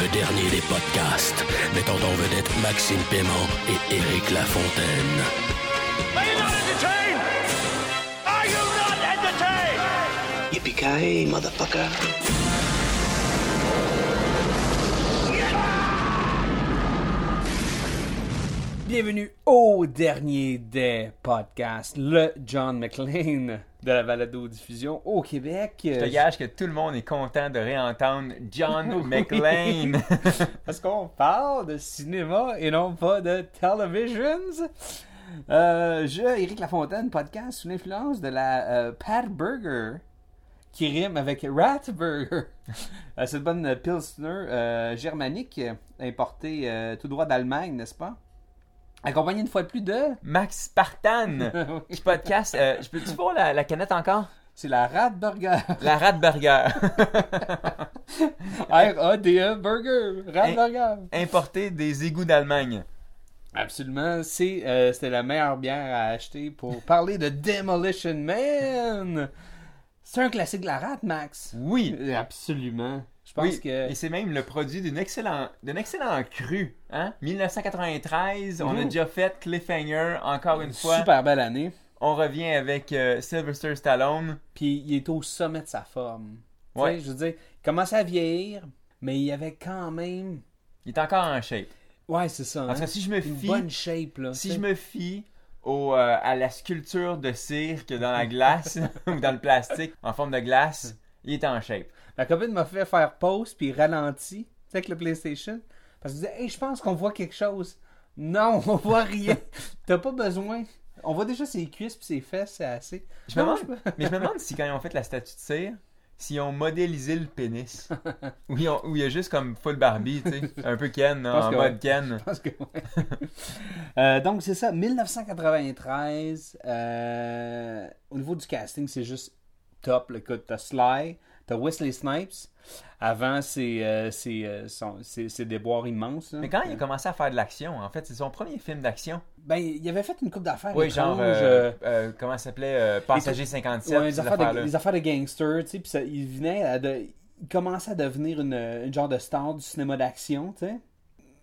Le dernier des podcasts, mettant en vedette Maxime Paiement et Éric Lafontaine. Are you not entertained? Are you not entertained? Yippee-ki-yay, motherfucker. Bienvenue au dernier des podcasts, le John McLean de la balado-diffusion au Québec. Je te gage que tout le monde est content de réentendre John McLean. Parce qu'on parle de cinéma et non pas de televisions. Euh, je, Éric Lafontaine, podcast sous l'influence de la euh, Pat Burger qui rime avec Rat Burger. Euh, cette bonne Pilsner euh, germanique importée tout droit d'Allemagne, n'est-ce pas? Accompagnée une fois de plus de... Max Spartan, qui podcast. euh, je peux-tu voir la, la canette encore? C'est la Rat Burger. La Rat Burger. R-A-D-E Burger. Rat? Burger. Importé des égouts d'Allemagne. Absolument. C'est, euh, c'était la meilleure bière à acheter pour parler de Demolition Man. C'est un classique de la rate, Max. Oui. Euh, Absolument. Je pense Oui, que. et c'est même le produit d'une excellent, d'un excellent cru. Hein? 1993, on a déjà fait Cliffhanger encore une fois. Super belle année. On revient avec euh, Sylvester Stallone. Puis il est au sommet de sa forme. Tu Ouais. sais, je veux dire, il commençait à vieillir, mais il avait quand même. Il est encore en shape. Ouais, c'est ça. Parce hein? que si je me Une fie, bonne shape, là. si je me fie au, euh, à la sculpture de cire que dans la glace ou dans le plastique en forme de glace, il est en shape. Ma copine m'a fait faire pause puis ralenti, avec le PlayStation. Parce que je disais, hey, je pense qu'on voit quelque chose. Non, on voit rien. T'as pas besoin. On voit déjà ses cuisses puis ses fesses, c'est assez. Je me demande, mais je me demande si quand ils ont fait la statue de cire, s'ils ont modélisé le pénis. ou il y a juste comme full Barbie, tu sais, un peu Ken, en mode ouais. Ken. Je pense que ouais. Euh, donc, c'est ça, 1993. euh, au niveau du casting, c'est juste top. là. Écoute, t'as Sly, t'as Wesley Snipes. Avant, c'est euh, euh, son- c'est- c'est des boires immenses. là. Mais quand il a commencé à faire de l'action, en fait, c'est son premier film d'action. Ben, il avait fait une coupe d'affaires. Oui, genre, euh, euh, comment ça s'appelait euh, Passager 57, Ouais, les, affaires de, affaires-là. les affaires de gangsters, tu sais, puis il venait à de, il commençait à devenir une, une genre de star du cinéma d'action, tu sais.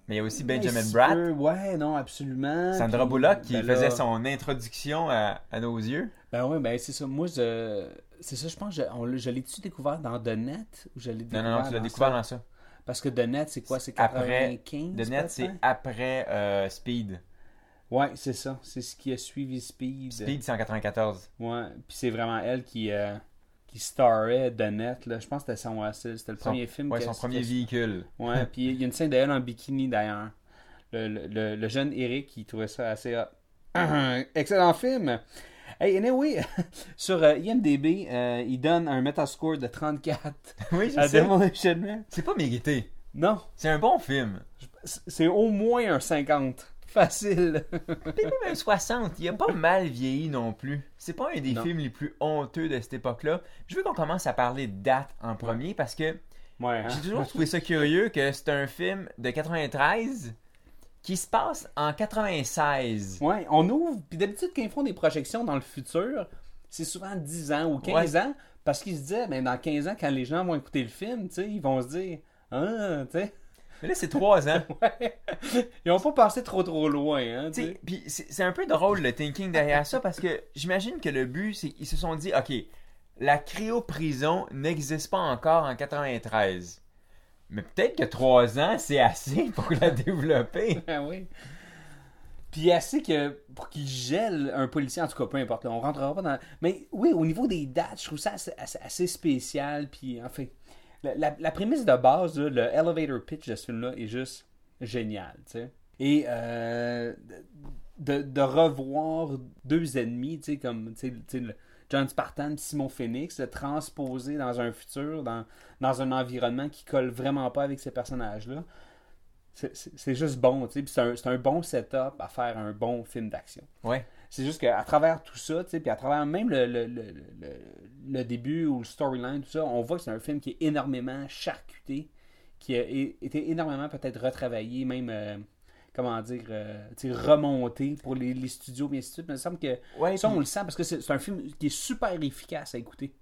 Mais il y a aussi Benjamin Bratt, peu, Ouais, non, absolument. Sandra Bullock qui ben là, faisait son introduction à, à nos yeux. Ben ouais, ben c'est ça. Moi, je, c'est ça, je pense, je, on je l'ai-tu découvert dans The Net ou je l'ai Non, découvert non, non, tu l'as découvert dans ça. Parce que The Net, c'est quoi? C'est Après, 95 The Net, c'est après euh, Speed. Ouais, c'est ça. C'est ce qui a suivi Speed. Speed, c'est en 94. Ouais, puis c'est vraiment elle qui, euh, qui starrait The Net. Là. Je pense que c'était son, c'était le Son- premier film. Ouais, son premier véhicule. Ouais, puis il y a une scène d'elle en bikini d'ailleurs. Le, le- le- le jeune Eric, il trouvait ça assez hot. Excellent film! Hey, anyway, sur euh, IMDB, euh, il donne un metascore de 34 Oui, je à sais. Demolition Man. C'est pas mérité. Non, C'est un bon film. c'est au moins un 50. Facile. Puis même un 60, il a pas mal vieilli non plus. C'est pas un des Non. films les plus honteux de cette époque-là. Je veux qu'on commence à parler de date en premier parce que Ouais, hein? j'ai toujours trouvé ça curieux que c'est un film de 93 qui se passe en 96. Ouais, on ouvre. Puis d'habitude, quand ils font des projections dans le futur, c'est souvent 10 ans ou 15 ans. Parce qu'ils se disaient, ben, dans 15 ans, quand les gens vont écouter le film, tu sais, ils vont se dire, ah, tu sais. Mais là, c'est 3 ans. Ouais. Ils ont pas passé trop trop loin, hein. Puis c'est c'est un peu drôle le thinking derrière ça parce que j'imagine que le but, c'est qu'ils se sont dit, OK, la cryoprison n'existe pas encore en 93. Mais peut-être que 3 ans, c'est assez pour la développer. Ah oui. Puis assez que pour qu'il gèle un policier, en tout cas, peu importe, là, on rentrera pas dans. Mais oui, au niveau des dates, je trouve ça assez, spécial. Puis en fait, la, la- la prémisse de base, là, le elevator pitch de ce film-là est juste génial, tu sais. Et euh, de, de revoir deux ennemis, tu sais, comme le- John Spartan et Simon Phoenix, le transposer dans un futur, dans, dans un environnement qui colle vraiment pas avec ces personnages-là. c'est- juste bon, tu sais. Puis c'est un, un bon setup à faire un bon film d'action. Ouais. C'est juste qu'à travers tout ça, tu sais, puis à travers même le, le, le, le- début ou le storyline, tout ça, on voit que c'est un film qui est énormément charcuté, qui a été énormément peut-être retravaillé, même, euh, comment dire, euh, remonté pour les, les studios, bien suite. Mais il me semble que Ouais, ça, puis- on le sent parce que c'est c'est un film qui est super efficace à écouter.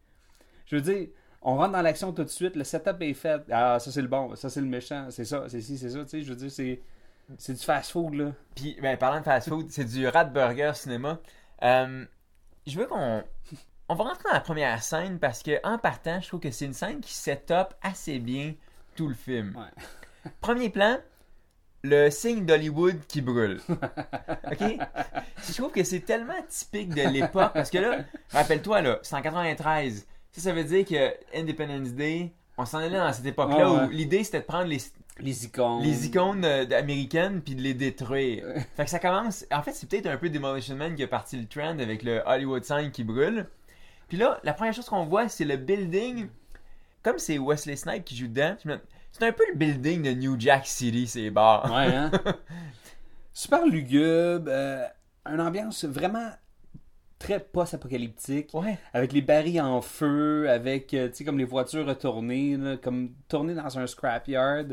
Je veux dire, on rentre dans l'action tout de suite, le setup est fait. Ah, ça c'est le bon, ça c'est le méchant, c'est ça, c'est ci, c'est ça, tu sais. Je veux dire, c'est. C'est du fast-food, là. Puis, ben, parlant de fast-food, c'est du rat burger cinéma. Euh, je veux qu'on. On va rentrer dans la première scène parce que, en partant, je trouve que c'est une scène qui set up assez bien tout le film. Ouais. Premier plan, le signe d'Hollywood qui brûle. OK? Je trouve que c'est tellement typique de l'époque parce que là, rappelle-toi, là, c'est en 93. Ça, ça veut dire que Independence Day, on s'en allait dans cette époque-là ouais. où l'idée c'était de prendre les, Les icônes. les icônes euh, américaines puis de les détruire. fait que ça commence. En fait, c'est peut-être un peu Demolition Man qui a parti le trend avec le Hollywood sign qui brûle. Puis là, la première chose qu'on voit, c'est le building. Comme c'est Wesley Snipes qui joue dedans, c'est un peu le building de New Jack City, ces bars. Ouais, hein? Super lugubre, euh, une ambiance vraiment très post-apocalyptique, Ouais. avec les barils en feu, avec, euh, tu sais, comme les voitures retournées, là, comme tournées dans un scrapyard.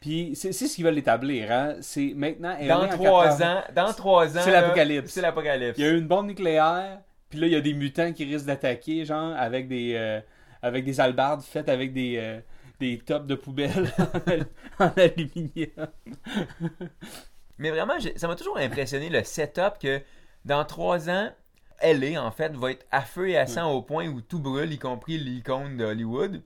Puis c'est ce qu'ils veulent établir, hein? C'est maintenant... Dans trois 80. ans, dans trois ans, C'est l'apocalypse. C'est l'apocalypse. Il y a eu une bombe nucléaire, puis là, il y a des mutants qui risquent d'attaquer, genre, avec des, euh, avec des albardes faites avec des, euh, des tops de poubelle en, al- en aluminium. Mais vraiment, ça m'a toujours impressionné le setup que dans trois ans, LA, en fait, va être à feu et à sang au point où tout brûle, y compris l'icône de Hollywood.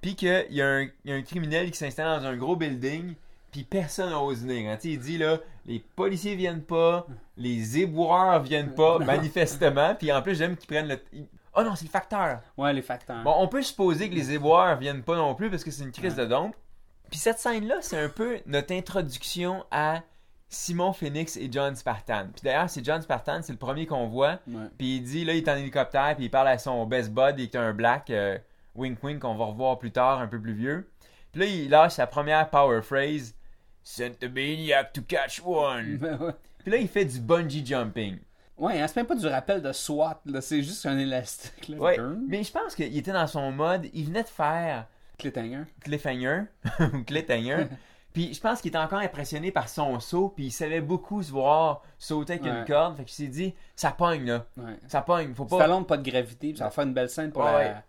Puis qu'il y, a un- il y a un criminel qui s'installe dans un gros building, puis personne n'ose venir. hein. Il dit là, les policiers viennent pas, les éboueurs viennent pas, manifestement. Puis en plus, j'aime qu'ils prennent le. Oh non, c'est le facteur. Ouais, les facteurs. Bon, on peut supposer que les éboueurs viennent pas non plus parce que c'est une crise de dompe. Puis cette scène-là, c'est un peu notre introduction à Simon Phoenix et John Spartan. Puis d'ailleurs, c'est John Spartan, c'est le premier qu'on voit. Ouais. Puis il dit, là, il est en hélicoptère, puis il parle à son best bud, il est un black, euh, wink wink, qu'on va revoir plus tard, un peu plus vieux. Puis là, il lâche sa première power phrase, Send the maniac to catch one. Puis là, il fait du bungee jumping. Ouais, hein, c'est même pas du rappel de SWAT, là, c'est juste un élastique. Là. Ouais, mais je pense qu'il était dans son mode, il venait de faire Cliffhanger. cliffhanger cliffhanger. Puis je pense qu'il était encore impressionné par son saut, puis il savait beaucoup se voir sauter avec une corde. Fait qu'il s'est dit, ça pogne là, Ouais. ça pogne, faut pas. Stallone, pas de gravité, puis ça va faire une belle scène pour la...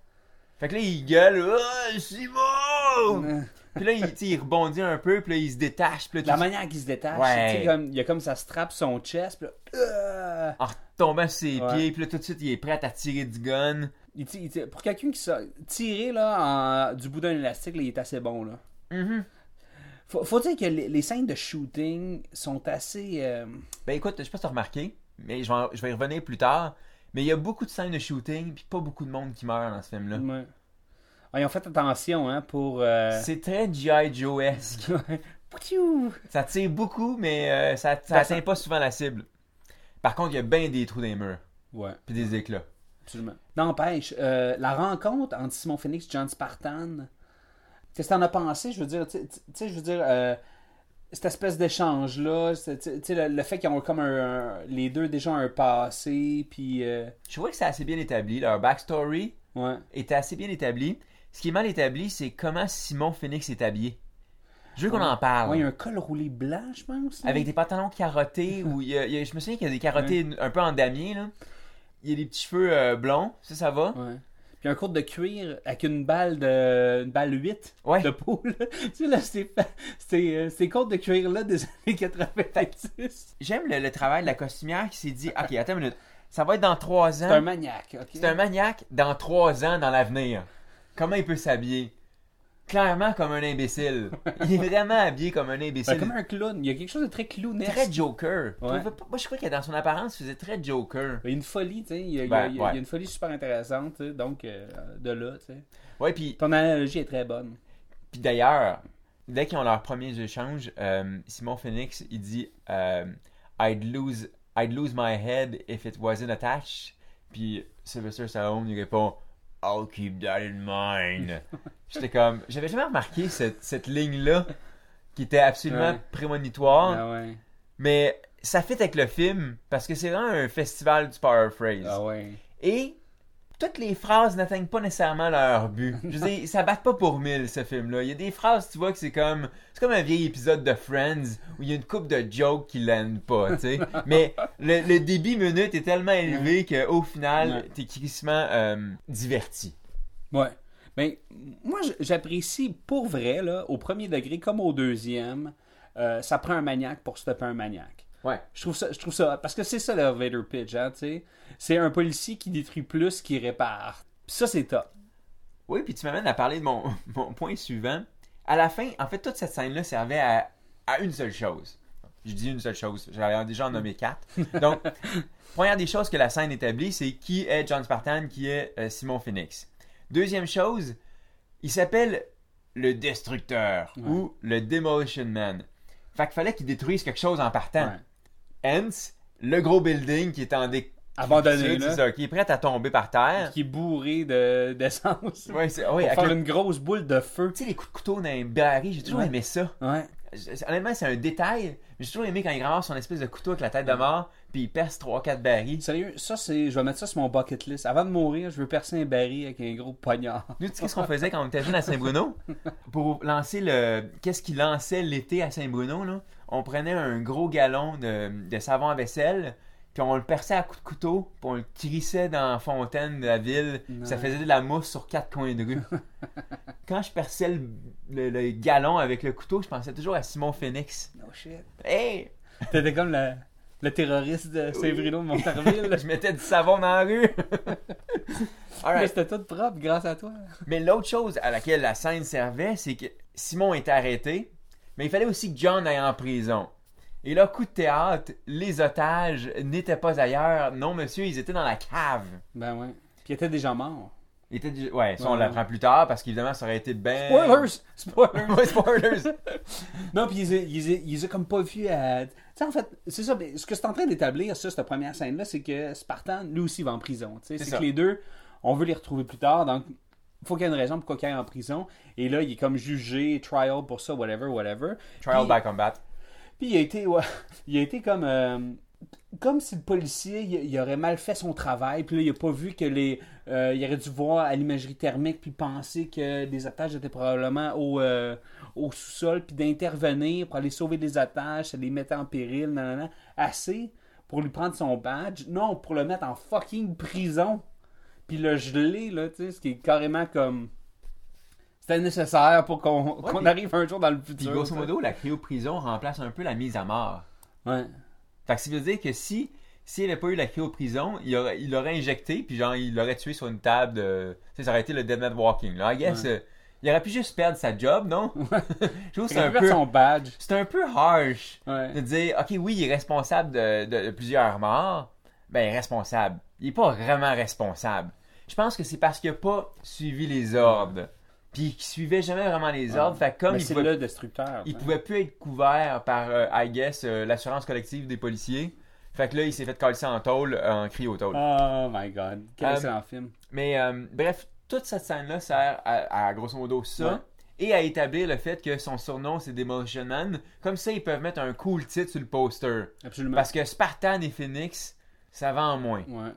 Fait que là, il gueule, oh, Simon! Puis là, il, rebondit un peu, puis là, il se détache, puis là, La manière qu'il se détache, Ouais. comme, il y a comme ça strap son chest, puis là, euh, en retombant sur ses Ouais. pieds, puis là, tout de suite, il est prêt à tirer du gun. il il pour quelqu'un qui sort tirer là, en- du bout d'un élastique, là, il est assez bon. Là. Mhm. Faut, faut dire que les, les scènes de shooting sont assez... euh, Ben écoute, je sais pas si t'as remarqué, mais je vais, je vais y revenir plus tard. Mais il y a beaucoup de scènes de shooting, puis pas beaucoup de monde qui meurt dans ce film-là. ouais. Ah, ils ont fait attention hein, pour... euh, C'est très G.I. Joe-esque. Ça tire beaucoup, mais euh, ça, ça Ben, atteint pas souvent la cible. Par contre, il y a bien des trous dans les murs, Ouais, puis des éclats. absolument. N'empêche, euh, la rencontre entre Simon Phoenix et John Spartan, qu'est-ce que t'en as pensé? Je veux dire, tu sais, je veux dire, euh, cette espèce d'échange-là, le, le fait qu'ils ont comme un, un- les deux déjà un passé, puis... euh, Je trouvais que c'est assez bien établi. Leur backstory ouais. était assez bien établi. Ce qui est mal établi, c'est comment Simon Phoenix est habillé. Je veux qu'on en parle. Ouais, il y a un col roulé blanc, je pense. Avec des pantalons carottés, ou il y a- il y a- je me souviens qu'il y a des carottés un peu en damier, là. Il y a des petits cheveux euh, blonds, ça, ça va. Ouais. Puis un court de cuir avec une balle de une balle 8 Ouais. de poule. tu sais là, c'est c'est euh, ces de cuir là des années 90. J'aime le, le travail de la costumière qui s'est dit, ok, attends une minute, ça va être dans trois C'est un ans. maniaque, OK. C'est un maniaque dans trois ans dans l'avenir. Comment il peut s'habiller? Clairement comme un imbécile. Il est vraiment habillé comme un Ben, imbécile. comme un clown, il y a quelque chose de très clownesque. Très Joker. Ouais. Moi, je crois que dans son apparence, il faisait très Joker. Il y a une folie, tu sais, il y a, Ben, il y a- ouais. il y a une folie super intéressante, donc euh, de là, tu sais. Ouais, puis Ton analogie est très bonne. Puis d'ailleurs, dès qu'ils ont leurs premiers échanges, euh, Simon Phoenix, il dit euh, I'd, lose, I'd lose my head if it wasn't attached. Puis Sylvester Stallone, il répond I'll keep that in mind. J'étais comme, j'avais jamais remarqué cette, cette ligne-là. qui était absolument Ouais. prémonitoire. Ah ouais. Mais ça fit avec le film parce que c'est vraiment un festival du paraphrase. Ah ouais. Et toutes les phrases n'atteignent pas nécessairement leur but. Je veux dire, ça bat pas pour mille ce film-là. Il y a des phrases, tu vois, que c'est comme. C'est comme un vieil épisode de Friends où il y a une coupe de jokes qui l'aiment pas, tu sais. Mais le, le débit minute est tellement élevé qu'au final, Ouais. t'es crissement euh, diverti. Ouais. Mais moi, j- j'apprécie pour vrai, là, au premier degré comme au deuxième, euh, ça prend un maniaque pour stopper un maniaque. Ouais. Je trouve ça, je trouve ça, parce que c'est ça l'elevator pitch, hein, tu sais. C'est un policier qui détruit plus qu'il répare. Puis ça, c'est top. Oui, puis tu m'amènes à parler de mon, mon point suivant. À la fin, en fait, toute cette scène-là servait à, à une seule chose. Je dis une seule chose. J'avais déjà en nommé quatre. Donc, première des choses que la scène établit, c'est qui est John Spartan, qui est euh, Simon Phoenix. Deuxième chose, il s'appelle le Destructeur ou le Demolition Man. Fait qu'il fallait qu'il détruise quelque chose en partant. Ouais. Hence, le gros building qui est en dé... Abandonné, là. ça, qui est prêt à tomber par terre. Qui est bourré de- d'essence. Ouais, c'est... ouais, faire le- une grosse boule de feu. Tu sais, les coups de couteau dans les barils, j'ai toujours Ouais. aimé ça. Ouais. Honnêtement, c'est un détail, mais j'ai toujours aimé quand il ramasse son espèce de couteau avec la tête de mort, puis il perce 3-4 barils. Sérieux, ça, c'est. Je vais mettre ça sur mon bucket list. Avant de mourir, je veux percer un baril avec un gros poignard. Nous, tu sais ce qu'on faisait quand on était jeune à Saint-Bruno? Pour lancer le. Qu'est-ce qu'il lançait l'été à Saint-Bruno, là? On prenait un gros galon de, de savon à vaisselle, puis on le perçait à coups de couteau, puis on le crissait dans la fontaine de la ville, puis ça faisait de la mousse sur quatre coins de rue. quand je perçais le, le- le galon avec le couteau, je pensais toujours à Simon Phoenix. No shit. Hey! T'étais comme le, le terroriste de Saint-Bruno de Montarville. Je mettais du savon dans la rue. Mais c'était tout propre grâce à toi. Mais l'autre chose à laquelle la scène servait, c'est que Simon était arrêté, mais il fallait aussi que John aille en prison. Et là, coup de théâtre, les otages n'étaient pas ailleurs. Non, monsieur, ils étaient dans la cave. Ben ouais. Puis il était déjà mort. Ils étaient du- Ouais, ça, on Ouais. l'apprend plus tard parce qu'évidemment, ça aurait été ben. Spoilers! Spoilers! Spoilers! non, puis ils, ils, ils, ils ont comme pas vu à. Tu sais, en fait, c'est ça. Ce que c'est en train d'établir, ça, cette première scène-là, c'est que Spartan, lui aussi, va en prison. C'est que les deux, on veut les retrouver plus tard. Donc, faut qu'il y ait une raison pourquoi il aille en prison. Et là, il est comme jugé, trial pour ça, whatever, whatever. Trial Puis- by combat. Puis il a été, ouais, il a été comme, euh, comme si le policier il, il aurait mal fait son travail. Puis là, il a pas vu que les, euh, il aurait dû voir à l'imagerie thermique puis penser que les otages étaient probablement au, euh, au sous-sol puis d'intervenir pour aller sauver les otages, ça les mettait en péril, nanana, assez pour lui prendre son badge. Non, pour le mettre en fucking prison. Puis le geler là, tu sais, ce qui est carrément comme c'était nécessaire pour qu'on puis- arrive un jour dans le Puis futur. grosso tu sais. modo, la cryoprison remplace un peu la mise à mort. Ouais. Fait que ça veut dire que si s'il n'avait pas eu la cryoprison, il aurait, il l'aurait injecté, puis genre, il l'aurait tué sur une table de. Tu sais, ça aurait été le Dead Man Walking. Là, I guess, Ouais. euh, il aurait pu juste perdre sa job, non? Je trouve c'est Il un peu. son badge. C'est un peu harsh Ouais. de dire, ok, oui, il est responsable de, de- de plusieurs morts. Ben, responsable. Il est pas vraiment responsable. Je pense que c'est parce qu'il a pas suivi les ordres. Puis qu'il suivait jamais vraiment les ordres. Fait comme Mais il c'est pouvait le destructeur. il hein. pouvait plus être couvert par, euh, I guess, euh, l'assurance collective des policiers. Fait que là, il s'est fait coller en tôle, euh, en cri au tôle. Oh my god. Quel excellent film. Mais bref, toute cette scène-là sert à, à, grosso modo ça. Ouais. Et à établir le fait que son surnom c'est Demolition Man. Comme ça, ils peuvent mettre un cool titre sur le poster. Absolument. Parce que Spartan et Phoenix, ça vend moins. Ouais.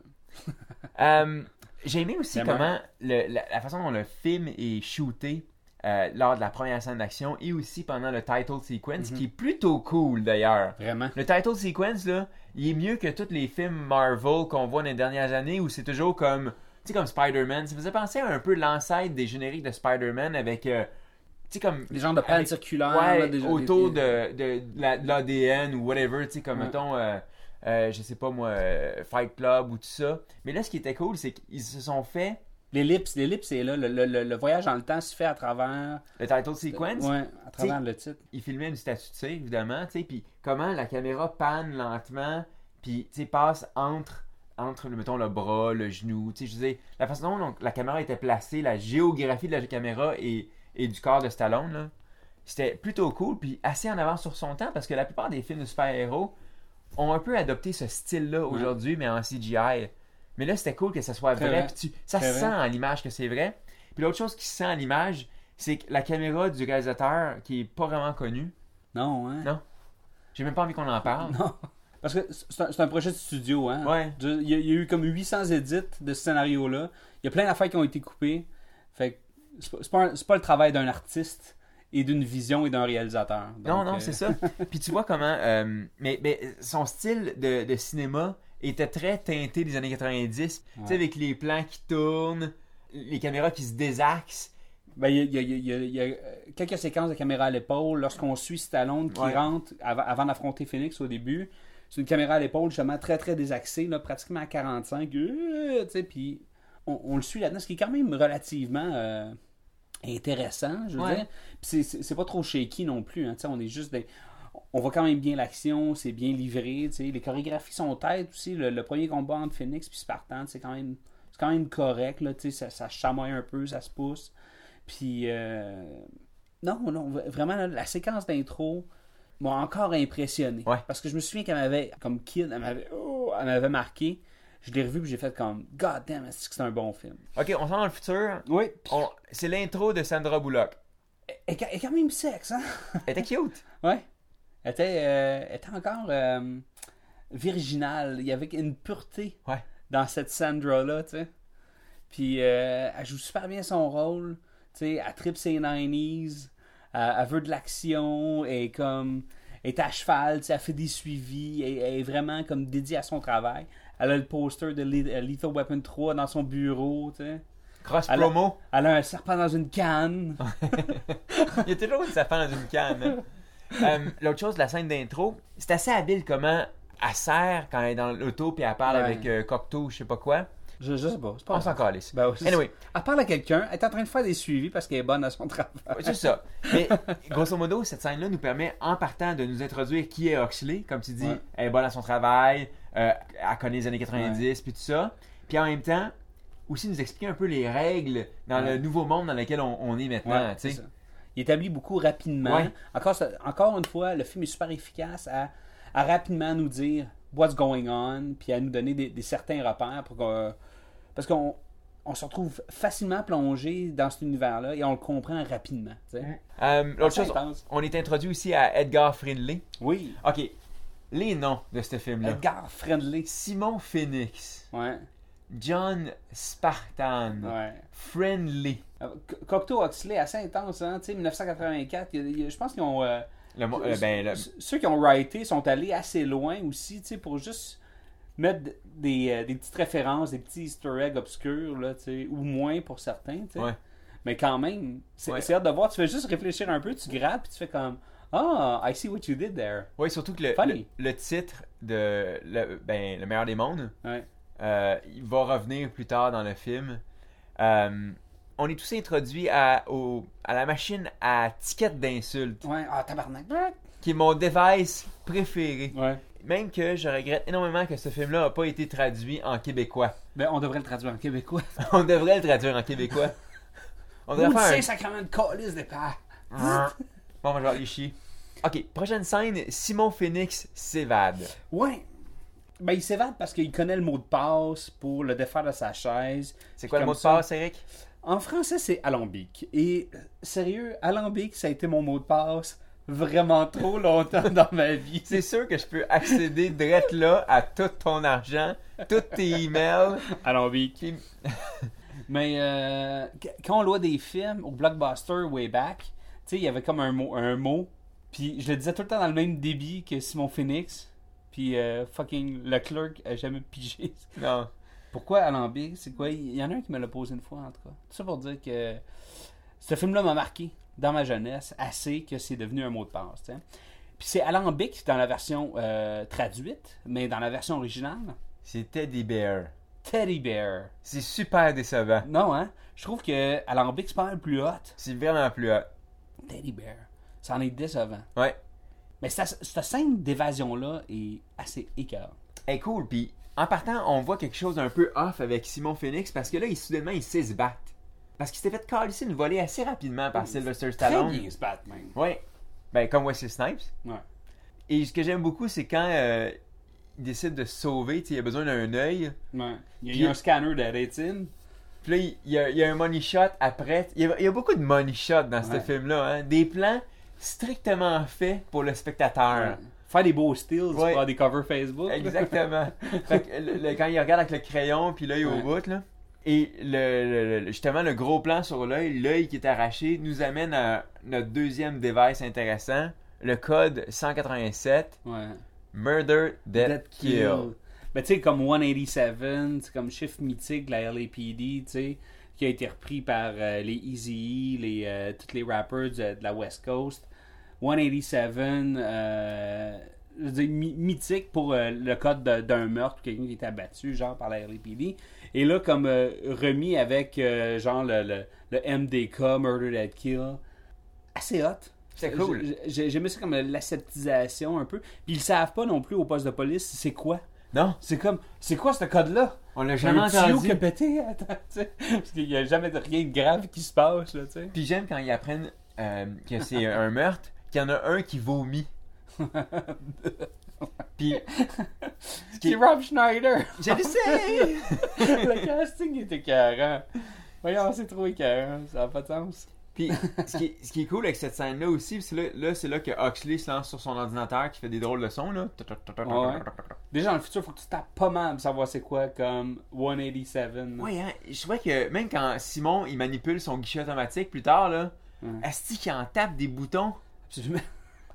Euh, J'ai aimé aussi comment le- la, la façon dont le film est shooté euh, lors de la première scène d'action et aussi pendant le title sequence, Mhm. qui est plutôt cool d'ailleurs. Vraiment. Le title sequence, là, il est mieux que tous les films Marvel qu'on voit dans les dernières années où c'est toujours comme, tu sais, comme Spider-Man. Ça faisait penser à un peu l'ancêtre des génériques de Spider-Man avec, euh, tu sais, comme. Des genres de pannes circulaires. Ouais, autour des- de, de, de la- de l'ADN ou whatever, tu sais, comme, Ouais. mettons, euh, je sais pas moi, euh, Fight Club ou tout ça. Mais là, ce qui était cool, c'est qu'ils se sont fait L'ellipse. L'ellipse est là. Le, le- le- voyage dans le temps se fait à travers. le title sequence. Ouais, à travers le titre. il filmait une statue de cire, évidemment, tu sais, puis comment la caméra panne lentement, puis, tu sais, passe entre, entre, mettons, le bras, le genou, tu sais, je disais, la façon dont la caméra était placée, la géographie de la caméra et, et du corps de Stallone, c'était plutôt cool, puis assez en avance sur son temps, parce que la plupart des films de super-héros ont un peu adopté ce style-là aujourd'hui, mais en CGI. Mais là, c'était cool que ça soit vrai, vrai. puis tu- ça se sent à l'image que c'est vrai. Puis l'autre chose qui se sent à l'image, c'est que la caméra du réalisateur, qui est pas vraiment connu, Non, hein? Non. J'ai même pas envie qu'on en parle. Non. Parce que c'est un, projet de studio, hein? Ouais. Il y, a, il y a eu comme 800 édits de ce scénario-là. Il y a plein d'affaires qui ont été coupées. Fait que pas, c'est pas le travail d'un artiste et d'une vision et d'un réalisateur. Non, Donc, non, euh, c'est ça. Puis tu vois comment. euh, mais, mais son style de, de cinéma était très teinté des années 90. Tu sais, Ouais. avec les plans qui tournent, les caméras qui se désaxent. Ben, il y a, il y a- il y a- il y a, quelques séquences de caméra à l'épaule. Lorsqu'on suit Stallone qui Ouais. rentre avant, avant d'affronter Phoenix au début, c'est une caméra à l'épaule, justement, très très désaxée, là, pratiquement à 45. euh, tu sais, puis on, on le suit là-dedans, ce qui est quand même relativement euh, intéressant, je veux Ouais. dire. Puis c'est- c'est c'est pas trop shaky non plus. hein, tu sais, on est juste des- On voit quand même bien l'action, c'est bien livré. tu sais, Les chorégraphies sont têtes aussi. Le, le premier combat entre Phoenix et Spartan, c'est quand même c'est quand même correct. Là, tu sais, ça, ça chamoie un peu, ça se pousse. Puis, euh, non, non, vraiment, là, la séquence d'intro m'a encore impressionné. Ouais. Parce que je me souviens qu'elle m'avait, comme kid, elle m'avait, oh, elle m'avait marqué. Je l'ai revu puis j'ai fait comme, God damn, est-ce que c'est un bon film? Ok, on s'en dans le futur. Oui. On- C'est l'intro de Sandra Bullock. Elle, est quand même sexe, hein? Elle était cute. Ouais. Elle était, euh, elle était encore euh, virginale. Il y avait une pureté Ouais. dans cette Sandra-là, tu sais. Puis euh, elle joue super bien son rôle. Tu sais, elle tripe ses 90s. Elle, elle veut de l'action. Elle est comme... Elle est à cheval, tu sais, elle fait des suivis. Elle, elle est vraiment comme dédiée à son travail. Elle a le poster de euh, Lethal Weapon 3 dans son bureau, tu sais. Cross Elle a- promo. Elle a un serpent dans une canne. Il y a toujours une sapin dans une canne. hein. Euh, L'autre chose, la scène d'intro, c'est assez habile comment elle sert quand elle est dans l'auto puis elle parle Ouais. avec euh, Cocteau ou je sais pas quoi. Je, je sais pas. Pas On s'en calisse. Ben, Anyway, Elle parle à quelqu'un, elle est en train de faire des suivis parce qu'elle est bonne à son travail. Ouais, C'est ça. Mais grosso modo, cette scène-là nous permet, en partant, de nous introduire qui est Oxley. Comme tu dis, Ouais. elle est bonne à son travail, euh, elle connaît les années 90, puis tout ça. Puis en même temps, aussi nous expliquer un peu les règles dans le nouveau monde dans lequel on, on est maintenant. Tu sais. Il établit beaucoup rapidement. Ouais. Encore, ça- encore une fois, le film est super efficace à, à rapidement nous dire what's going on, puis à nous donner des, des certains repères pour qu'on- parce qu'on on se retrouve facilement plongé dans cet univers-là et on le comprend rapidement. Euh, L'autre chose, intense. on est introduit aussi à Edgar Friendly. Oui. Ok, les noms de ce film-là. Edgar Friendly. Simon Phoenix, Ouais. John Spartan, Ouais. Friendly. Euh, Co- Cocteau Huxley, assez intense, hein. Tu sais, 1984, il y a- il y a- je pense qu'ils ont. euh, Le, euh, ben, le- Ceux qui ont writé sont allés assez loin aussi, tu sais, pour juste mettre des, euh, des petites références, des petits easter eggs obscurs, là, ou moins pour certains. Ouais. Mais quand même, c'est Ouais. hâte de voir. Tu fais juste réfléchir un peu, tu grattes, puis tu fais comme Ah, I see what you did there. Oui, surtout que le, le, le titre de le, ben, le meilleur des mondes, Ouais. euh, il va revenir plus tard dans le film. Euh, on est tous introduits à, au- à la machine à ticket d'insultes, Ouais, ah, tabarnak. qui est mon device préféré. Ouais. Même que je regrette énormément que ce film-là n'a pas été traduit en québécois. Ben, on devrait le traduire en québécois. on devrait le traduire en québécois. On devrait sais, faire sacrément de calice de père. un... bon, je vais aller chier. Ok, prochaine scène, Simon Phoenix s'évade. Ouais. Ben, il s'évade parce qu'il connaît le mot de passe pour le défaire de sa chaise. C'est quoi le mot de ça. passe, Eric? En français, c'est alambic. Et euh, sérieux, alambic, ça a été mon mot de passe vraiment trop longtemps dans ma vie. C'est sûr que je peux accéder direct là à tout ton argent, tous tes emails. Alambic. Qui... Mais euh, qu- quand on voit des films au Blockbuster way back, tu sais, il y avait comme un mot, un mot. Puis je le disais tout le temps dans le même débit que Simon Phoenix. Puis euh, fucking le clerk a jamais pigé. Non. Pourquoi alambic C'est quoi? Il y en a un qui me l'a posé une fois en tout cas. Tout ça pour dire que ce film-là m'a marqué dans ma jeunesse assez que c'est devenu un mot de passe. Puis c'est alambic dans la version euh, traduite, mais dans la version originale, C'est Teddy Bear. Teddy Bear. C'est super décevant. Non, hein? Je trouve que alambic c'est pas mal plus hot. C'est vraiment plus hot. Teddy Bear. Ça en est décevant. Ouais. Mais ça- cette scène d'évasion-là est assez écœurante. Hey, cool. Puis en partant, on voit quelque chose d'un peu off avec Simon Phoenix parce que là, il, soudainement, il sait se battre. Parce qu'il s'était fait calisser une volée assez rapidement par Sylvester Très Stallone. bien ce Batman. Ouais. Ben, comme Wesley Snipes. Ouais. Et ce que j'aime beaucoup, c'est quand euh, il décide de se sauver, il a besoin d'un œil. Ouais. Il y a, Puis- il y a un scanner de rétine. Puis là, il y, a, il y a un money shot après. Il y a, il y a beaucoup de money shot dans ce film-là. Hein? Des plans strictement fait pour le spectateur. Faire des beaux Ouais. faire des covers Facebook. Exactement. Fait que le- le- quand il regarde avec le crayon puis l'œil au bout, là. Et le, justement, le gros plan sur l'œil, l'œil qui est arraché, nous amène à notre deuxième device intéressant, le code 187, Ouais. Murder, Death, Death Kill. Mais tu sais, comme 187, c'est comme chiffre mythique de la LAPD, tu sais, qui a été repris par euh, les Easy, les, euh, tous les rappers de, de la West Coast. 187, euh, je veux dire, my- mythique pour euh, le code de- d'un meurtre, quelqu'un qui est abattu, genre, par la LAPD. Et là, comme euh, remis avec, euh, genre, le, le, le MDK, Murder Dead Kill. Assez hot. C'est cool. J'ai- J'ai j'aimais ça comme l'aseptisation un peu. Puis ils savent pas non plus au poste de police c'est quoi. Non, C'est comme, c'est quoi ce code-là? on l'a jamais un entendu. qui a pété? Attends. Parce qu'il y a jamais de rien de grave qui se passe, là, tu sais. Puis j'aime quand ils apprennent euh, que c'est un meurtre, qu'il y en a un qui vomit. Puis, qui C'est est... Rob Schneider! Je le sais! le casting est écœurant. Voyons, c'est trop écœurant, ça n'a pas de sens. Puis, ce qui, est, ce qui est cool avec cette scène-là aussi, c'est là, là c'est là que Huxley se lance sur son ordinateur qui fait des drôles de sons, là. Ouais. Déjà, dans le futur, faut que tu tapes pas mal pour savoir c'est quoi, comme 187. là. Ouais, hein, je vois que même quand Simon, il manipule son guichet automatique plus tard, là, Ouais. Asti qui en tape des boutons, Absolument.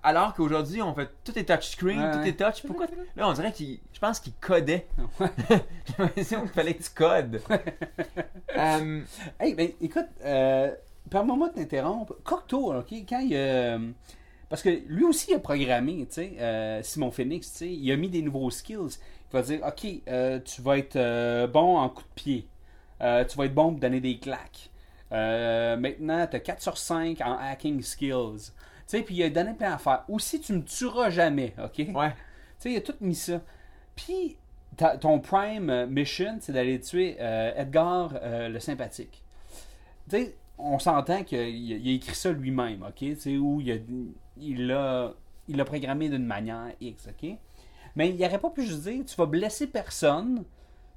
Alors qu'aujourd'hui, on fait tout est touchscreen, Ouais, tout ouais. est touch. Pourquoi? Là, on dirait qu'il, je pense qu'il codait. J'ai l'impression qu'il fallait que tu codes. Euh, Hey, ben écoute, euh, permets-moi de t'interrompre. Cocteau, ok, quand il a. Parce que lui aussi il a programmé, tu sais, euh, Simon Phoenix, tu sais, il a mis des nouveaux skills. Il va dire, ok, euh, tu vas être euh, bon en coup de pied. Tu vas être bon pour donner des claques. Maintenant, tu as 4 sur 5 en hacking skills. Tu sais, puis il a donné plein d'affaires. Aussi, tu me tueras jamais, ok? ouais. Tu sais, il a tout mis ça. Puis, ton prime euh, mission, c'est d'aller tuer euh, Edgar euh, le sympathique. Tu sais, on s'entend qu'il a, il a écrit ça lui-même, OK? Tu sais, où il a, il l'a il l'a programmé d'une manière X, OK? Mais il n'aurait pas pu juste dire, tu vas blesser personne,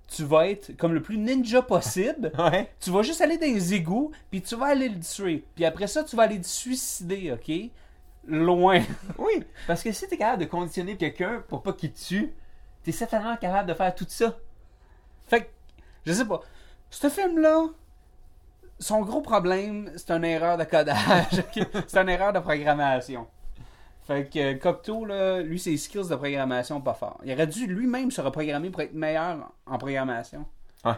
tu vas être comme le plus ninja possible, Ouais. tu vas juste aller dans les égouts, puis tu vas aller le tuer. Puis après ça, tu vas aller te suicider, OK? Loin. Oui, parce que si t'es capable de conditionner quelqu'un pour pas qu'il tue, t'es certainement capable de faire tout ça. Fait que, je sais pas. Ce film-là, son gros problème, c'est une erreur de codage. c'est une erreur de programmation. Fait que euh, Cocteau, là, lui, ses skills de programmation pas fort. Il aurait dû lui-même se reprogrammer pour être meilleur en programmation. Ouais.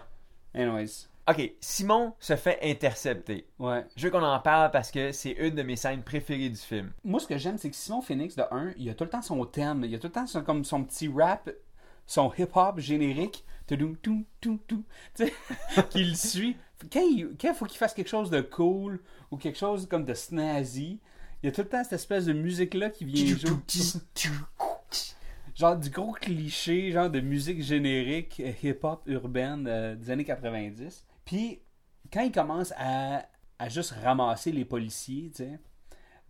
Anyways. Ok, Simon se fait intercepter. Ouais. Je veux qu'on en parle parce que c'est une de mes scènes préférées du film. Moi, ce que j'aime, c'est que Simon Phoenix, de 1, il a tout le temps son thème. Il a tout le temps son, comme son petit rap, son hip-hop générique. Tudum, tum, tum, tum, tu sais, qui le suit. Quand il, quand il faut qu'il fasse quelque chose de cool ou quelque chose comme de snazzy, il y a tout le temps cette espèce de musique-là qui vient jouer. genre du gros cliché, genre de musique générique euh, hip-hop urbaine euh, des années 90. Puis, quand il commence à, à juste ramasser les policiers, tu sais,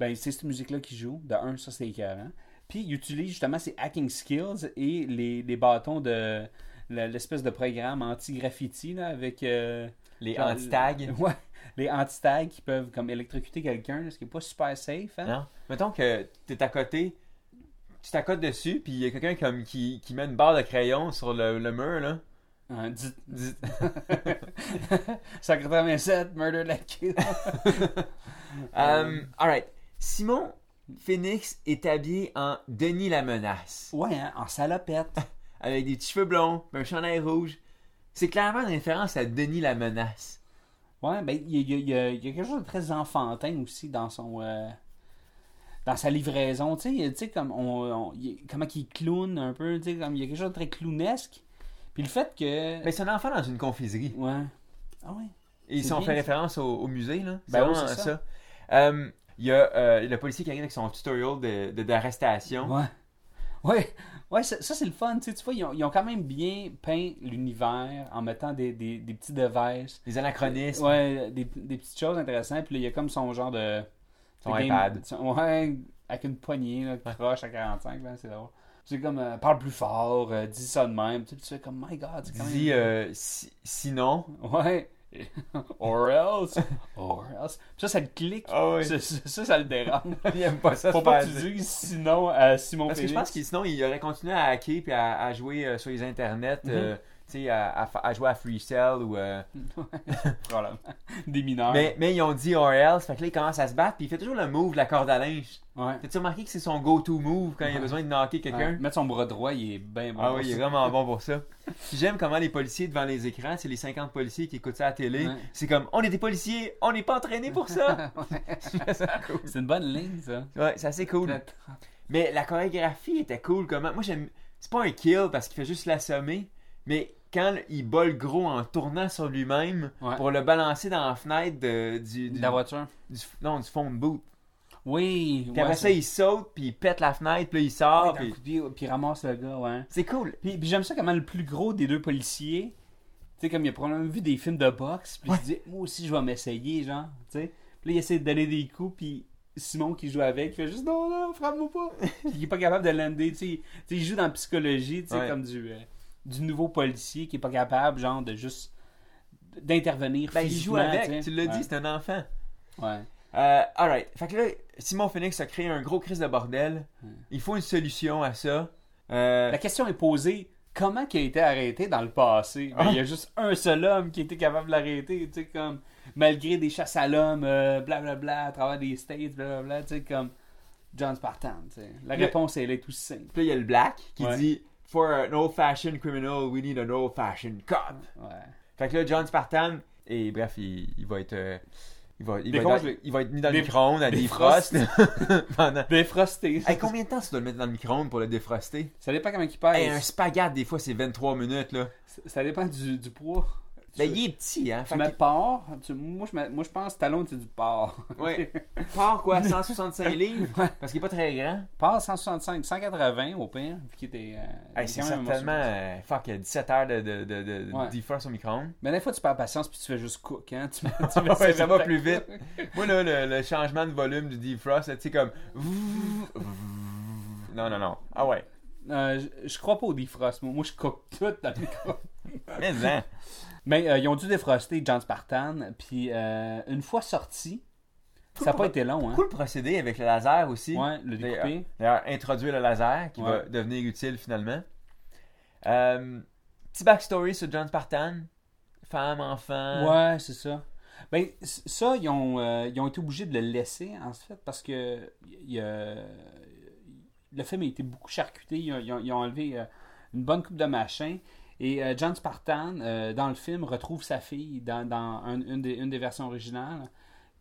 ben c'est cette musique-là qui joue. De un, ça c'est écœurant. Puis, il utilise justement ses hacking skills et les, les bâtons de l'espèce de programme anti-graffiti là, avec euh, Les anti-tags. Ouais, les anti-tags qui peuvent comme électrocuter quelqu'un, ce qui est pas super safe. Hein? Non? Mettons que t'es à côté, tu t'accotes dessus, puis il y a quelqu'un comme qui, qui met une barre de crayon sur le, le mur, là. Hein, dit- Dis- 187, Murder Like Kill. Um, alright. Simon Phoenix est habillé en Denis la menace. Ouais, hein, en salopette. Avec des petits cheveux blonds, un chandail rouge. C'est clairement une référence à Denis la menace. Ouais, ben, il y a, y y quelque chose de très enfantin aussi dans son. euh, dans sa livraison. Tu sais, comme. On, comment il clown un peu. Tu sais, comme il y a quelque chose de très clownesque. Puis le fait que. Mais c'est un enfant dans une confiserie. Ouais. Ah ouais. Et si on fait référence au, au musée, là, c'est Ben oui, vraiment c'est ça. ça. Um, Il y a euh, le policier qui arrive avec son tutorial de- de- d'arrestation. Ouais. Ouais, ouais ça, ça, c'est le fun. Tu, sais, tu vois, ils ont, ils ont quand même bien peint l'univers en mettant des, des, des petits devices. Les anachronismes. Ouais, des, des petites choses intéressantes. Puis là, il y a comme son genre de. Son iPad. son- ouais, avec une poignée, là, croche à 45, là, c'est drôle. C'est comme, euh, parle plus fort, euh, dis ça de même. Tu sais, tu fais comme, my god, c'est quand même. Dis euh, si- sinon. Ouais. Or else. Or else. Ça, ça le clique. Ah oui. Ça, ça, le dérange. Il aime pas ça. Faut pas que tu dises sinon à Simon Parce que je pense que sinon, il aurait continué à hacker puis à, à jouer euh, sur les internets, euh, tu sais, à, à à jouer à Free Cell ou. euh. Des mineurs. mais, mais ils ont dit or else, fait que là, il commence à se battre puis il fait toujours le move de la corde à linge. Ouais. T'as-tu remarqué que c'est son go-to move quand il a besoin de knocker Ouais. quelqu'un? Mettre son bras droit, il est bien bon. Ah oui, il est vraiment bon pour ça. J'aime comment les policiers devant les écrans, c'est les 50 policiers qui écoutent ça à la télé. C'est comme, on est des policiers, on n'est pas entraînés pour ça cool. C'est une bonne ligne, ça. Ouais, c'est assez cool. Mais la chorégraphie était cool. Comment Moi, j'aime. C'est pas un kill parce qu'il fait juste l'assommer, mais quand il bat le gros en tournant sur lui-même Ouais. pour le balancer dans la fenêtre de- du, la voiture. du- non, du fond de boot. Oui. Puis ouais, après ça, il saute, puis il pète la fenêtre, puis là, il sort. Ouais, puis... puis il ramasse le gars, ouais. C'est cool. Puis, puis j'aime ça comment le plus gros des deux policiers, tu sais, comme il a probablement vu des films de boxe, puis il se dit, moi aussi je vais m'essayer, genre, tu sais. Puis là, il essaie de donner des coups, puis Simon qui joue avec, il fait juste, non, non, frappe-moi pas. puis il est pas capable de lander, tu sais. Il joue dans la psychologie, tu sais, comme du, euh, du nouveau policier qui est pas capable, genre, de juste d'intervenir Ben, il joue avec, sais. tu l'as dit, c'est un enfant. Ouais. Euh, alright. Fait que là, Simon Phoenix a créé un gros crise de bordel. Il faut une solution à ça. Euh, La question est posée comment il a été arrêté dans le passé? Ben, Ah. Il y a juste un seul homme qui était capable de l'arrêter, tu sais, comme malgré des chasses à l'homme, euh, blablabla, à travers des states, blablabla, tu sais, comme John Spartan. tu sais. La Le- réponse, elle est tout simple. Puis là, il y a le Black qui Ouais. dit For an old-fashioned criminal, we need an old-fashioned cop. Ouais. Fait que là, John Spartan, et bref, il, il va être. euh, il, va, il, va être, il va être mis dans le micro-ondes à défrost. pendant... Défrosté. Hey, combien de temps tu dois le mettre dans le micro-ondes pour le défroster? Ça dépend comment il pèse. Hey, un spaghette, des fois, c'est 23 minutes, là. Ça- Ça dépend du, du poids. Ben, il est petit, hein. Tu mets porc. tu- moi, je mets- moi, je pense que talon, c'est du porc. Ouais. Part quoi, 165 livres? Parce qu'il est pas très grand. Porc 165, 180 au pire, vu qu'il était. euh, Hey, est c'est certainement. euh, fuck, il y a 17 heures de, de, de, de Ouais. defrost au micro-ondes. Mais des fois, tu perds patience puis tu fais juste cook, hein. Tu, mets- tu mets Ouais, ça va plus vite. Moi, là, le, le changement de volume du defrost, tu sais, comme. Non, non, non. Ah ouais. Euh, je, je crois pas au defrost. Moi, moi je cook tout dans le micro. Mais non. Mais euh, ils ont dû défroster John Spartan. Puis euh, une fois sorti, ça n'a pas été long, hein. Cool procédé avec le laser aussi. Ouais, le découper. D'ailleurs, introduire le laser qui va devenir utile finalement. Euh, petit backstory sur John Spartan. Femme, enfant. Ouais, c'est ça. Ben, ça, ils ont, euh, ils ont été obligés de le laisser, en fait, parce que il le film a été beaucoup charcuté. Ils ont, ils ont- ils ont enlevé une bonne coupe de machin. Et euh, John Spartan, euh, dans le film, retrouve sa fille dans, dans un- une, des, une des versions originales.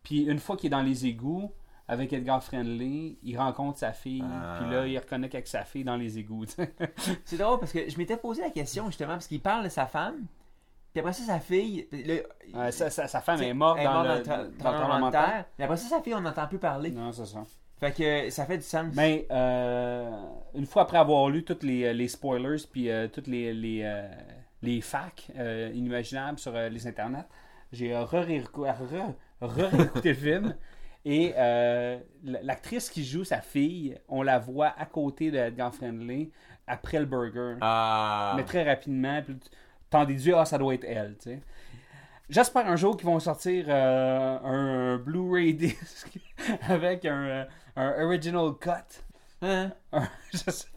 Puis une fois qu'il est dans les égouts, avec Edgar Friendly, il rencontre sa fille. Ah. Puis là, il reconnecte avec sa fille dans les égouts. C'est drôle parce que je m'étais posé la question justement parce qu'il parle de sa femme. Puis après ça, sa fille. là, Euh, sa, sa- sa femme est morte dans, le, dans le tremblement de terre. Et après ça, sa fille, on n'entend plus parler. Non, c'est ça. Fait que ça fait du sens. Mais euh, une fois après avoir lu tous les, les spoilers puis euh, toutes les, les, euh, les facts euh, inimaginables sur euh, les internets, j'ai euh, re-réécou- re- re-réécouté le film. Et euh, l'actrice qui joue sa fille, on la voit à côté de Edgar Friendly après le burger. Ah. Mais très rapidement. T'en déduis, ah, ça doit être elle, tu sais. J'espère un jour qu'ils vont sortir euh, un, Blu-ray disc avec un, euh, un original cut. Hein?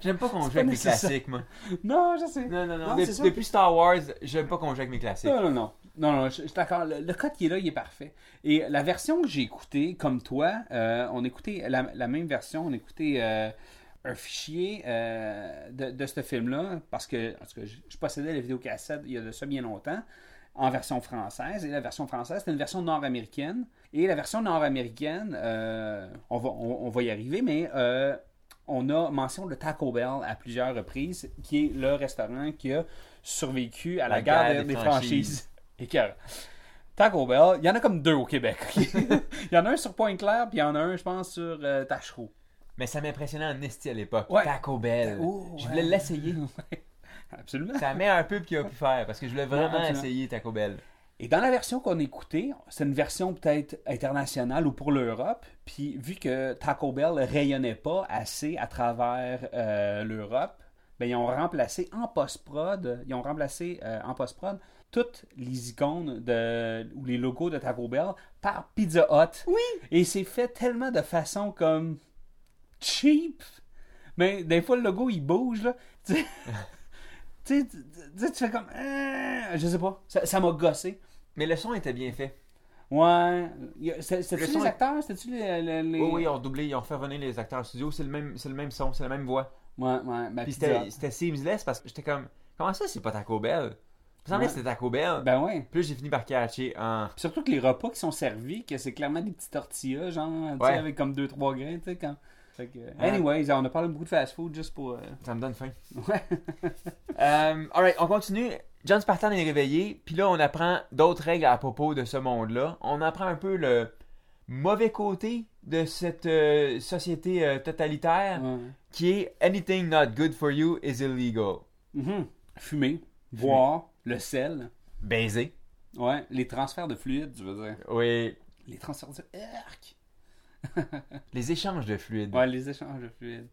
J'aime pas qu'on joue avec mes classiques, moi. Non, je sais. Non, non, non. Non, Depuis- Star Wars, j'aime pas qu'on joue avec mes classiques. Non, non, non. Non, non, je, suis d'accord. Le, le code qui est là, il est parfait. Et la version que j'ai écoutée, comme toi, euh, on écoutait la, la même version, on écoutait euh, un fichier euh, de, de ce film-là, parce que, je possédais la vidéocassette il y a de ça bien longtemps, en version française. Et la version française, c'était une version nord-américaine. Et la version nord-américaine, euh, on, va, on, on va y arriver, mais euh, on a mention de Taco Bell à plusieurs reprises, qui est le restaurant qui a survécu à la, La guerre, guerre des, franchises. Écœurant. Taco Bell, il y en a comme deux au Québec. il y en a un sur Pointe-Claire, puis il y en a un, je pense, sur euh, Tachereau. Mais ça m'impressionnait en esti à l'époque. Ouais. Taco Bell. Oh, je voulais l'essayer. Absolument. C'est la meilleure pub qu'il a pu faire parce que je voulais vraiment essayer Taco Bell. Et dans la version qu'on a écoutée, c'est une version peut-être internationale ou pour l'Europe. Puis vu que Taco Bell rayonnait pas assez à travers euh, l'Europe, ben, ils ont remplacé en post-prod, ils ont remplacé euh, en post-prod toutes les icônes de, ou les logos de Taco Bell par Pizza Hut. Oui! Et c'est fait tellement de façon comme cheap. Mais des fois, le logo, il bouge, là. Tu sais, tu, fais comme... euh, je sais pas. Ça m'a gossé. Mais le son était bien fait. Ouais. C'était-tu Le les est- acteurs? C'était-tu les... les- les- Oui, oui, ils ont doublé, ils ont fait revenir les acteurs studio. C'est le même, le même son, c'est la même voix. Ouais, ouais. Ben, Puis c'était seamless parce que j'étais comme, comment ça, c'est pas Taco Bell? Me Ouais. que c'était Taco Bell. Ben ouais. Puis là, j'ai fini par catcher en. Puis surtout que les repas qui sont servis, que c'est clairement des petits tortillas, genre, Ouais. avec comme 2-3 grains, tu sais, quand... Fait que, anyways, on a parlé beaucoup de fast-food juste pour... euh, Ça me donne faim. Ouais. Euh, alright, on continue. John Spartan est réveillé, puis là, on apprend d'autres règles à propos de ce monde-là. On apprend un peu le mauvais côté de cette euh, société euh, totalitaire Ouais. qui est Anything not good for you is illegal. Mhm. Fumer, boire, le sel, Baiser. ouais, les transferts de fluides, tu veux dire. Oui. Les transferts de... Arc! Les échanges de fluides. Ouais, les échanges de fluides.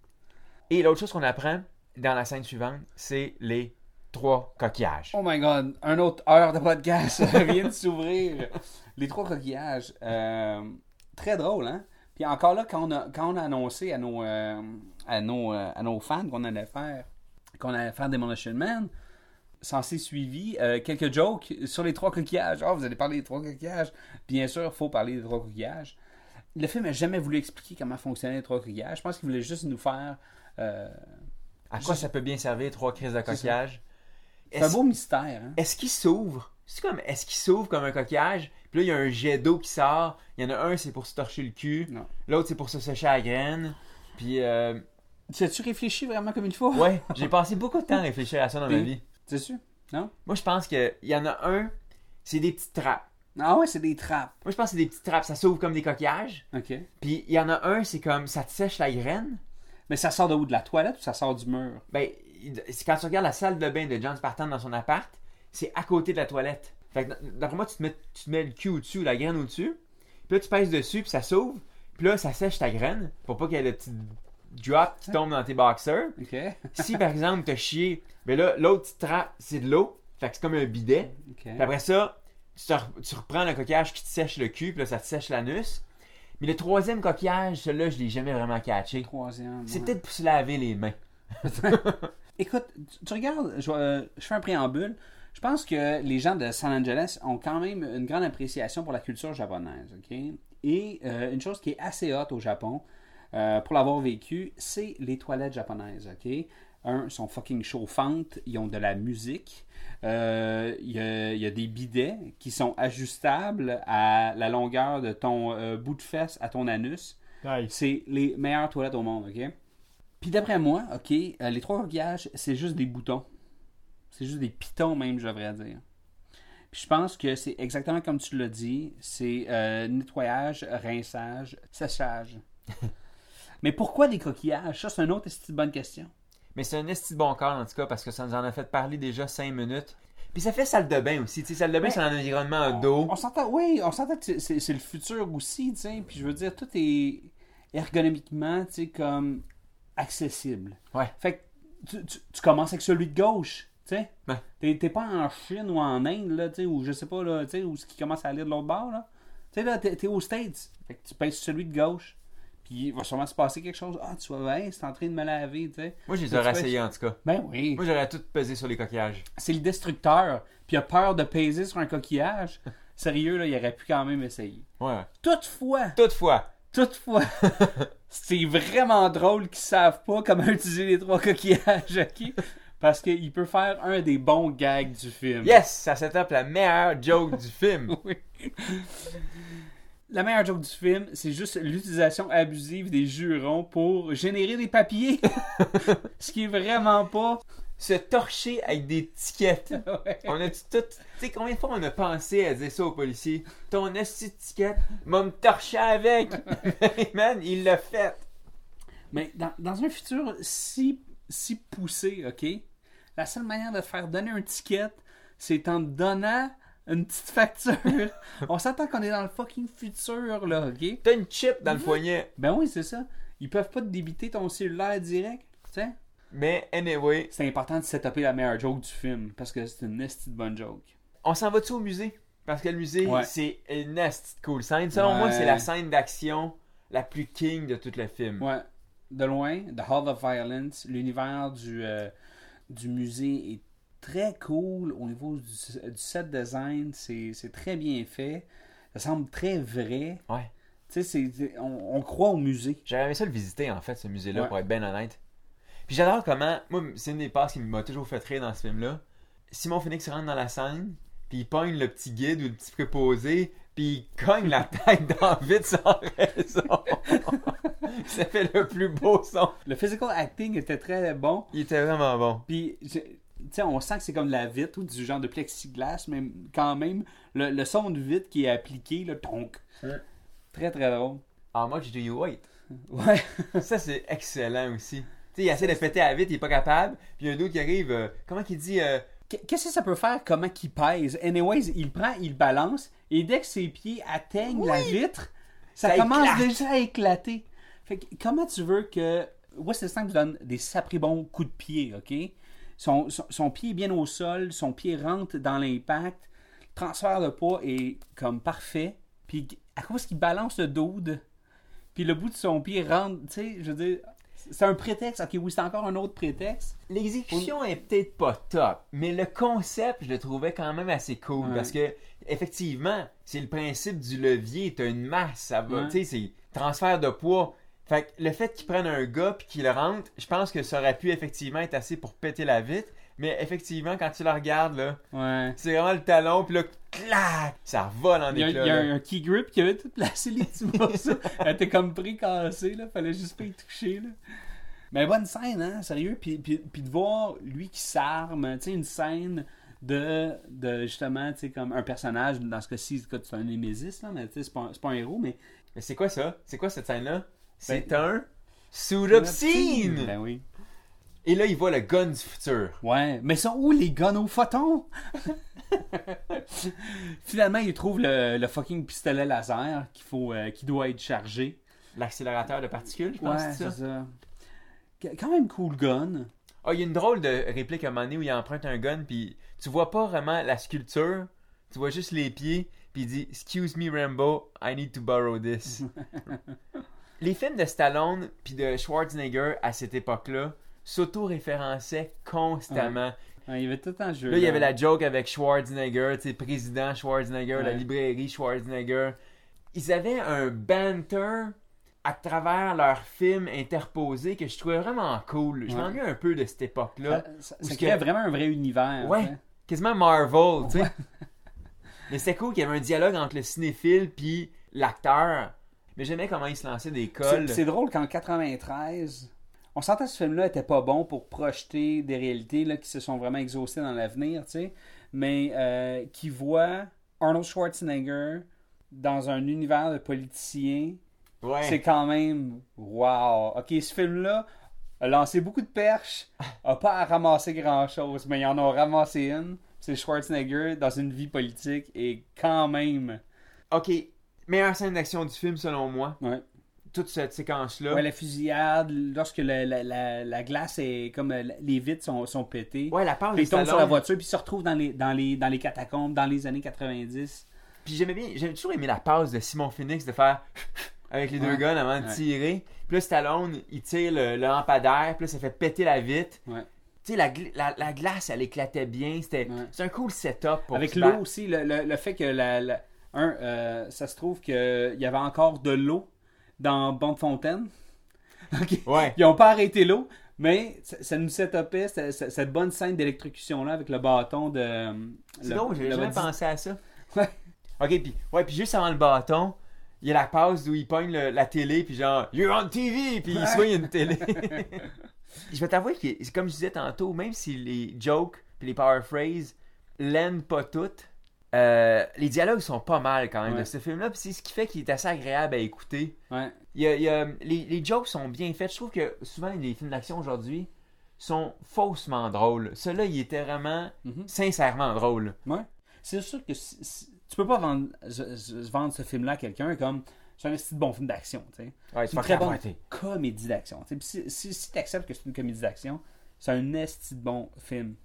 Et l'autre chose qu'on apprend dans la scène suivante, c'est les trois coquillages. Oh my god, un autre heure de podcast vient de s'ouvrir. Les trois coquillages. euh, très drôle, hein? Puis encore là, quand on a, quand on a annoncé à nos, euh, à nos, euh, à nos fans qu'on allait faire qu'on allait faire Demolition Man, censé suivi quelques jokes sur les trois coquillages. Ah, vous allez parler des trois coquillages. Bien sûr, il faut parler des trois coquillages. Le film n'a jamais voulu expliquer comment fonctionnaient les trois coquillages. Je pense qu'il voulait juste nous faire. euh, À quoi ça peut bien servir trois crises de coquillage? c'est un beau mystère. Hein? est-ce qu'il s'ouvre? C'est comme, est-ce qu'il s'ouvre comme un coquillage? Puis là, il y a un jet d'eau qui sort. Il y en a un, c'est pour se torcher le cul. L'autre, c'est pour se sécher la graine. Puis, euh, Tu as-tu réfléchi vraiment comme il faut? ouais, j'ai passé beaucoup de temps à réfléchir à ça dans ma vie. C'est sûr? Non? Moi, je pense qu'il y en a un, c'est des petites trappes. Ah ouais, c'est des trappes. Moi, je pense que c'est des petites trappes. Ça s'ouvre comme des coquillages. OK. Puis, il y en a un, c'est comme, ça te sèche la graine. Mais ça sort de où? De la toilette ou ça sort du mur? Ben, c'est quand tu regardes la salle de bain de John Spartan dans son appart, c'est à côté de la toilette. Fait que, d'après moi, tu te, mets, tu te mets le cul au-dessus, la graine au-dessus. Puis là, tu pèses dessus, puis ça s'ouvre. Puis là, ça sèche ta graine pour pas qu'il y ait de petits drops qui tombent dans tes boxers. OK. Si, par exemple, t'as chié, ben là, l'autre petite trappe, c'est de l'eau. Fait que c'est comme un bidet. OK. Puis après ça, tu, te re- tu reprends le coquillage qui te sèche le cul, puis là, ça te sèche l'anus. Mais le troisième coquillage, celui-là, je l'ai jamais vraiment catché. Troisième. C'est ouais. peut-être pour se laver les mains. Écoute, tu, tu regardes, je, euh, je fais un préambule. Je pense que les gens de San Angeles ont quand même une grande appréciation pour la culture japonaise, ok? Et euh, une chose qui est assez haute au Japon, euh, pour l'avoir vécu, c'est les toilettes japonaises, ok? Un, sont fucking chauffantes, ils ont de la musique, euh, il y, a, il y a des bidets qui sont ajustables à la longueur de ton euh, bout de fesse à ton anus. C'est les meilleures toilettes au monde, ok? Puis d'après moi, ok, euh, les trois coquillages, c'est juste des boutons. C'est juste des pitons même, je devrais dire. Puis je pense que c'est exactement comme tu l'as dit, c'est nettoyage, rinçage, séchage. Mais pourquoi des coquillages? Ça, c'est une autre bonne question. Mais c'est un esti de bon corps, en tout cas, parce que ça nous en a fait parler déjà 5 minutes. Puis ça fait salle de bain aussi. Tu sais, salle de bain, c'est un environnement d'eau. On s'entend, oui, on s'entend que c'est- le futur aussi, tu sais. Puis je veux dire, tout est ergonomiquement, tu sais, comme accessible. Ouais. Fait que tu, tu- tu commences avec celui de gauche, tu sais. Ouais. T'es t'es pas en Chine ou en Inde, là, tu sais, ou je sais pas, là, tu sais, où ce qui commence à aller de l'autre bord, là. Tu sais, là, t'es t'es aux States. Fait que tu pèses sur celui de gauche. Puis il va sûrement se passer quelque chose. Ah, tu vois, bien, c'est en train de me laver, tu sais. Moi, je les aurais essayés, en tout cas. Ben oui. Moi, j'aurais tout pesé sur les coquillages. C'est le destructeur. Puis il a peur de peser sur un coquillage. Sérieux, là, il aurait pu quand même essayer. Ouais. Toutefois, Toutefois, toutefois, c'est vraiment drôle qu'ils savent pas comment utiliser les trois coquillages, ok? Parce qu'il peut faire un des bons gags du film. yes, ça set up la meilleure joke du film. Oui. La meilleure joke du film, c'est juste l'utilisation abusive des jurons pour générer des papiers. Ce qui est vraiment pas. Se torcher avec des tickets. Ouais. On a tout. Tu sais, combien de fois on a pensé à dire ça aux policiers? Ton esti de ticket, m'a me torcher avec. Man, il l'a fait. Mais dans, dans un futur si, si poussé, OK, la seule manière de te faire donner un ticket, c'est en te donnant une petite facture. On s'entend qu'on est dans le fucking futur, là, OK? T'as une chip dans le poignet. Ben oui, c'est ça. Ils peuvent pas te débiter ton cellulaire direct, tu sais? Mais anyway, C'est important de setuper la meilleure joke du film parce que c'est une nasty de bonne joke. on s'en va-tu au musée? Parce que le musée, Ouais. c'est une nasty de cool scène. Selon moi, c'est la scène d'action la plus king de tout le film. Ouais. De loin, The Hall of Violence, l'univers du, euh, du musée est très cool au niveau du, du set design. C'est très bien fait. Ça semble très vrai. Ouais. Tu sais, on, on croit au musée. J'aurais aimé ça le visiter, en fait, ce musée-là, Ouais. pour être bien honnête. Puis j'adore comment. Moi, c'est une des passes qui m'a toujours fait rire dans ce film-là. Simon Phoenix rentre dans la scène, puis il pogne le petit guide ou le petit préposé, puis il cogne la tête dans le vide sans raison. ça fait le plus beau son. Le physical acting était très bon. Il était vraiment bon. Puis, je- tu sais, on sent que c'est comme de la vitre ou du genre de plexiglas, mais quand même, le, le son de vitre qui est appliqué, le tonk. Ouais. Très, très drôle. How much do you wait? Ouais. Ça, c'est excellent aussi. Tu sais, il essaie de péter à la vitre, il est pas capable, puis il y a un autre qui arrive. euh, comment qu'il dit euh, Qu'est-ce que ça peut faire, comment qu'il pèse? Anyways, il prend, il balance, et dès que ses pieds atteignent la vitre, ça, Ça commence éclate. déjà à éclater. Fait que, comment tu veux que Wesley Snipes donne des saprés bons coups de pied, OK? Son, son, son pied est bien au sol, son pied rentre dans l'impact, le transfert de poids est comme parfait, puis à cause qu'il balance le dude, puis le bout de son pied rentre, tu sais, je veux dire, c'est un prétexte. OK, oui, c'est encore un autre prétexte. L'exécution est peut-être pas top, mais le concept, je le trouvais quand même assez cool Ouais. parce que effectivement, c'est le principe du levier, t'as une masse, ça va, Ouais. tu sais, c'est transfert de poids. Fait que le fait qu'ils prennent un gars puis qu'ils le rentrent, je pense que ça aurait pu effectivement être assez pour péter la vitre, mais effectivement quand tu le regardes là, Ouais. c'est vraiment le talon puis là clac, ça vole en Il y a, il éclats. y a un key grip qui avait tout placé les petits morceaux. Elle était comme précassée, là. Fallait juste pas y toucher, là. Mais bonne scène, hein, sérieux. Puis, puis, puis de voir lui qui s'arme, tu sais, une scène de, de justement, tu sais, comme un personnage, dans ce cas-ci, c'est un Némésis, là, mais tu sais, c'est pas, pas un héros, mais. Mais c'est quoi ça? C'est quoi cette scène là C'est Ben- un suit up scene. Ben oui. Et là, il voit le gun du futur. Ouais, mais sont où les guns aux photons? Finalement, il trouve le, le fucking pistolet laser qu'il faut, euh, qui doit être chargé. L'accélérateur de particules, je pense Ouais, que c'est ça? c'est ça. Qu- Quand même cool gun. Ah, il y a une drôle de réplique à un moment donné où il emprunte un gun, puis tu vois pas vraiment la sculpture, tu vois juste les pieds, puis il dit Excuse me, Rambo, I need to borrow this. les films de Stallone puis de Schwarzenegger à cette époque-là s'auto-référençaient constamment. Ouais, il y avait tout un jeu. Là, il y avait la joke avec Schwarzenegger, tu sais, président Schwarzenegger, la librairie Schwarzenegger. Ils avaient un banter à travers leurs films interposés que je trouvais vraiment cool. Je m'ennuie un peu de cette époque-là. Ça, ça, ça que- vraiment un vrai univers. Ouais. Quasiment Marvel, tu sais. Mais c'était cool qu'il y avait un dialogue entre le cinéphile puis l'acteur. Mais j'aimais comment il se lançait des cols. c'est drôle qu'en 93, on sentait que ce film-là était pas bon pour projeter des réalités là, qui se sont vraiment exaucées dans l'avenir, tu sais, mais euh, qui voit Arnold Schwarzenegger dans un univers de politiciens, Ouais. c'est quand même wow. Ok, ce film-là a lancé beaucoup de perches, a pas à ramasser grand-chose, mais ils en ont ramassé une. C'est Schwarzenegger dans une vie politique et quand même. Ok, meilleure scène d'action du film selon moi. Ouais. Toute cette séquence-là. Ouais, la fusillade, lorsque la, la, la, la glace est comme euh, les vitres sont, sont pétées. Ouais, la part Puis de il tombe sur la voiture, puis se retrouve dans les, dans les, dans les catacombes dans les années 90. Puis j'aimais bien, j'avais toujours aimé la passe de Simon Phoenix de faire avec les deux guns avant de tirer. Puis là, Stallone, il tire le, le lampadaire, puis là, ça fait péter la vitre. Ouais. Tu sais, la, la, la glace, elle éclatait bien. C'était Ouais. un cool setup pour Avec l'eau aussi, le, le, le fait que la- un, euh, ça se trouve qu'il y avait encore de l'eau dans Bande Fontaine. Ok. Ouais. Ils n'ont pas arrêté l'eau, mais ça, ça nous setupait cette, bonne scène d'électrocution-là avec le bâton de. C'est le- drôle, j'avais jamais pensé à ça. Ouais. Ok, puis ouais, juste avant le bâton, il y a la pause où il pogne le- la télé, puis genre, You're on TV, puis il Ouais. soigne une télé. je vais t'avouer que, c'est comme je disais tantôt, même si les jokes puis les power phrases l'aiment pas toutes, euh, les dialogues sont pas mal quand même Ouais. de ce film-là, puis c'est ce qui fait qu'il est assez agréable à écouter. Ouais. Il y a- il y a- les, les jokes sont bien faits. Je trouve que souvent les films d'action aujourd'hui sont faussement drôles. Celui-là, il était vraiment Mhm. sincèrement drôle. Ouais. C'est sûr que si- si- tu peux pas vendre, je- je- vendre ce film-là à quelqu'un comme c'est un de bon film d'action. tu sais. Ouais, C'est une très bonne comédie d'action. Si, si, si tu acceptes que c'est une comédie d'action, c'est un esti de bon film.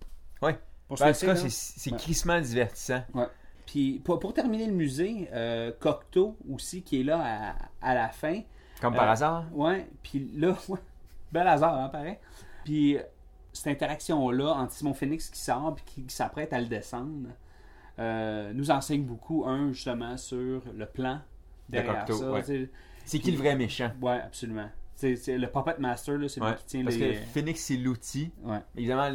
Ouais. Pour Ben, en tout cas, c'est, Ouais. crissement divertissant. Ouais. Puis pour, pour terminer le musée, euh, Cocteau aussi, qui est là à, à la fin. Comme par Euh, hasard. Ouais, puis là, bel hasard, hein, pareil. Puis cette interaction-là entre Simon Phoenix qui sort puis qui, qui s'apprête à le descendre euh, nous enseigne beaucoup, un, justement, sur le plan derrière Cocteau, ça. ouais. C'est qui le vrai méchant? Ouais, absolument. C'est, le Puppet Master, c'est lui Ouais, qui tient Parce les... que Phoenix, c'est l'outil. Ouais. Évidemment,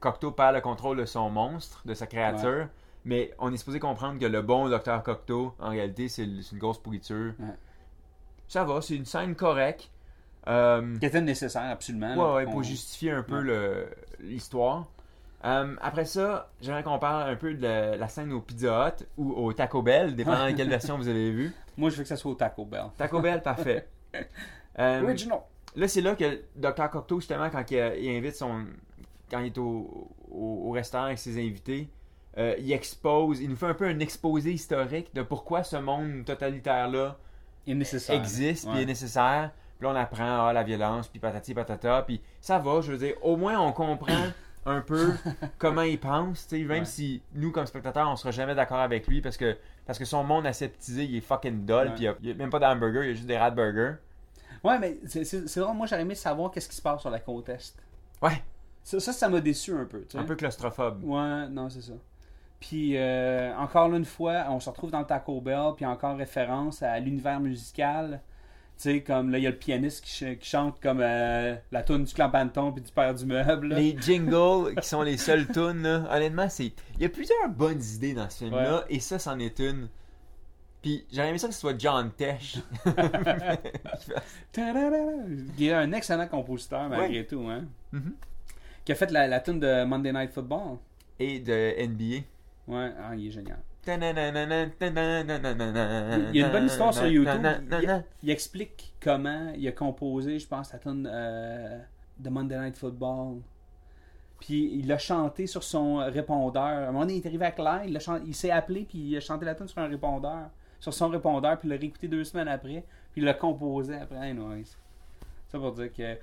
Cocteau perd le contrôle de son monstre, de sa créature. Mais on est supposé comprendre que le bon docteur Cocteau, en réalité, c'est une grosse pourriture. Ça va, c'est une scène correcte. Euh, Qui était nécessaire, absolument. ouais, là, ouais, pour justifier un peu l'histoire. Euh, après ça, j'aimerais qu'on parle un peu de la, la scène au Pizza Hut ou au Taco Bell, dépendant de quelle version vous avez vu. Moi, je veux que ça soit au Taco Bell. Taco Bell, parfait. Euh, Original. Là, c'est là que Dr. Cocteau, justement, quand il, il invite son. Quand il est au, au, au restaurant avec ses invités, euh, il expose, il nous fait un peu un exposé historique de pourquoi ce monde totalitaire-là existe, puis Ouais. est nécessaire. Puis là, on apprend ah, la violence, puis patati patata, puis ça va, je veux dire, au moins on comprend un peu comment il pense, tu sais, même Ouais. si nous, comme spectateurs, on sera jamais d'accord avec lui parce que, parce que son monde aseptisé, il est fucking dull, Ouais. puis il y a- il y a, même pas d'hamburger, il y a juste des rat burgers. Ouais, mais c'est, drôle. Moi, j'aurais aimé savoir qu'est-ce qui se passe sur la côte Est. Ouais, Ça, ça, ça m'a déçu un peu. tu sais. un peu claustrophobe. Ouais, non, c'est ça. Puis, euh, encore une fois, on se retrouve dans le Taco Bell, puis encore référence à l'univers musical. Tu sais, comme là, il y a le pianiste qui, ch- qui chante comme euh, la tune du clan puis du père du meuble. là. Les jingles qui sont les seules tunes, là, honnêtement, c'est. Il y a plusieurs bonnes idées dans ce film-là, Ouais. et ça, c'en est une. Puis j'aurais aimé ça que ce soit John Tesh. Il est un excellent compositeur, malgré tout. Hein? Mhm. Qui a fait la, la tune de Monday Night Football. et de NBA. Ouais, ah, il est génial. Il y a une bonne histoire sur YouTube. Il, il explique comment il a composé, je pense, la tune euh, de Monday Night Football. Puis il l'a chanté sur son répondeur. À un moment donné, il est arrivé avec l'air, il, l'a chan- il s'est appelé, puis il a chanté la tune sur un répondeur. Sur son répondeur, puis il l'a réécouté deux semaines après. Puis il l'a composé après. Anyways. Ça pour dire que.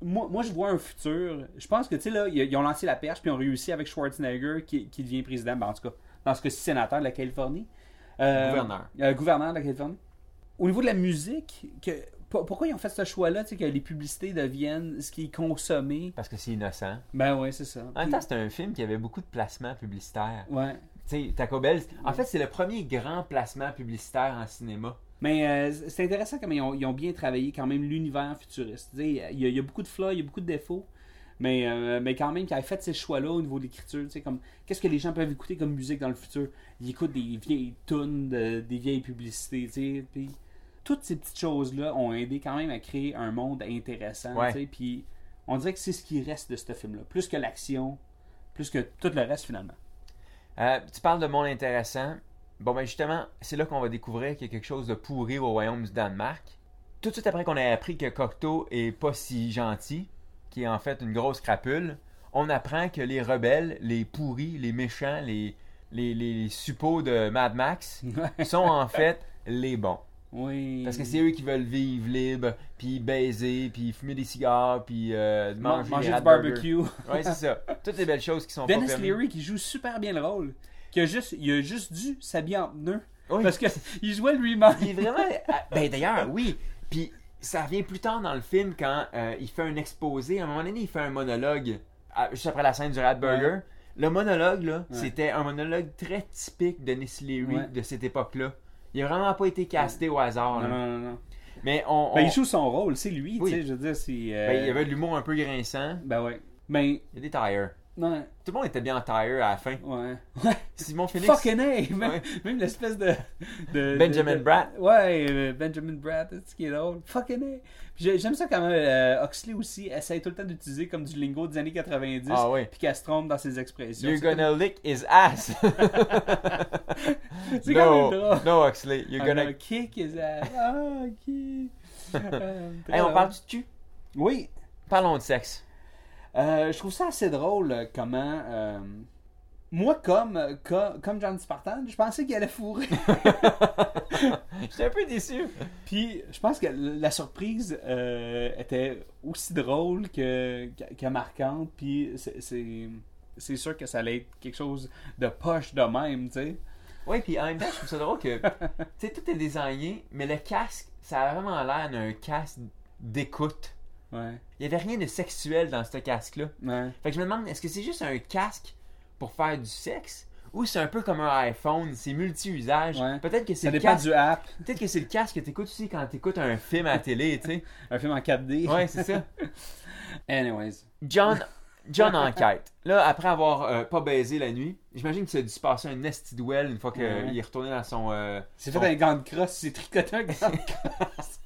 Moi, moi, je vois un futur. Je pense que, tu sais, là, ils ont lancé la perche, puis ils ont réussi avec Schwarzenegger, qui, qui devient président. Ben, en tout cas, dans ce cas-ci, sénateur de la Californie. Euh, Gouverneur. euh, gouverneur de la Californie. Au niveau de la musique, que, pour- pourquoi ils ont fait ce choix-là, tu sais, que les publicités deviennent ce qui est consommé? Parce que c'est innocent. Ben ouais, c'est ça. En même temps, c'était un film qui avait beaucoup de placements publicitaires. ouais. Sais, Taco Bell, en fait, c'est le premier grand placement publicitaire en cinéma. Mais euh, c'est intéressant comment ils ont, ils ont bien travaillé quand même l'univers futuriste. Il y, a, il y a beaucoup de flaws, il y a beaucoup de défauts. Mais, euh, mais quand même, qu'ils aient fait ces choix-là au niveau de l'écriture, comme qu'est-ce que les gens peuvent écouter comme musique dans le futur? Ils écoutent des vieilles tunes, de- des vieilles publicités, tu. Puis toutes ces petites choses-là ont aidé quand même à créer un monde intéressant. Puis on dirait que c'est ce qui reste de ce film-là, plus que l'action, plus que tout le reste finalement. Euh, tu parles de monde intéressant. Bon, ben justement, c'est là qu'on va découvrir qu'il y a quelque chose de pourri au royaume du Danemark. Tout de suite après qu'on ait appris que Cocteau est pas si gentil, qui est en fait une grosse crapule, on apprend que les rebelles, les pourris, les méchants, les, les, les suppôts de Mad Max sont en fait les bons. Oui. Parce que c'est eux qui veulent vivre libre, puis baiser, puis fumer des cigares, puis euh, Man- manger, manger du barbecue. Ouais, c'est ça. Toutes les belles choses qui sont Dennis pas. Leary qui joue super bien le rôle. Qui a juste, il a juste dû s'habiller en pneu. Oui. Parce que il jouait lui-même. Il est vraiment. ah, Ben d'ailleurs, oui. Puis ça revient plus tard dans le film quand euh, il fait un exposé. À un moment donné, il fait un monologue juste après la scène du Rat Burger. Le monologue, là, Ouais. c'était un monologue très typique de Dennis Leary Ouais. de cette époque-là. Il a vraiment pas été casté au hasard. Non, non, non, non. Mais on. Ben, il joue son rôle, c'est lui, Oui. tu sais, je veux dire, c'est... euh, ben, il y avait de l'humour un peu grinçant. Ben ouais. Ben, Il y a des tires. Tout le monde était bien en tire à la fin. ouais. Simon Phoenix. Fucking hey! Même, Ouais. même l'espèce de, de- Benjamin de- de- Bratt. Ouais, euh, Benjamin Bratt, c'est ce qui est drôle. Fucking hey! J'aime ça quand même, euh, Huxley aussi essaie tout le temps d'utiliser comme du lingo des années 90, Ah ouais. puis qu'elle se trompe dans ses expressions. You're gonna lick his ass. C'est quand même no, drôle. no, Huxley. You're gonna kick his ass. Ah, ok. Euh, Hey, on parle du cul? Oui. Parlons de sexe. Euh, je trouve ça assez drôle euh, comment. Moi, comme, euh, co- comme, John Spartan, je pensais qu'il allait fourrer. J'étais un peu déçu. Puis, je pense que la surprise euh, était aussi drôle que, que, marquante. Puis, c'est- sûr que ça allait être quelque chose de poche de même, tu sais. Oui, puis en même temps, je trouve ça drôle que, tu sais, tout est désigné, mais le casque, ça a vraiment l'air d'un casque d'écoute. Ouais. Il y avait rien de sexuel dans ce casque-là. Ouais. Fait que je me demande, est-ce que c'est juste un casque pour faire du sexe ou c'est un peu comme un iPhone, c'est multi-usage. Ouais. Peut-être que c'est le casque. du app. Peut-être que c'est le casque que t'écoutes aussi quand t'écoutes un film à la télé, tu sais. Un film en 4D. Ouais, c'est ça. Anyways. John, John enquête. Là, après avoir euh, pas baisé la nuit, j'imagine que ça a dû se passer un esti duel une fois qu'il Ouais. est retourné dans son. euh, C'est son- fait un gant de crosse, c'est tricoté un gant de crosse.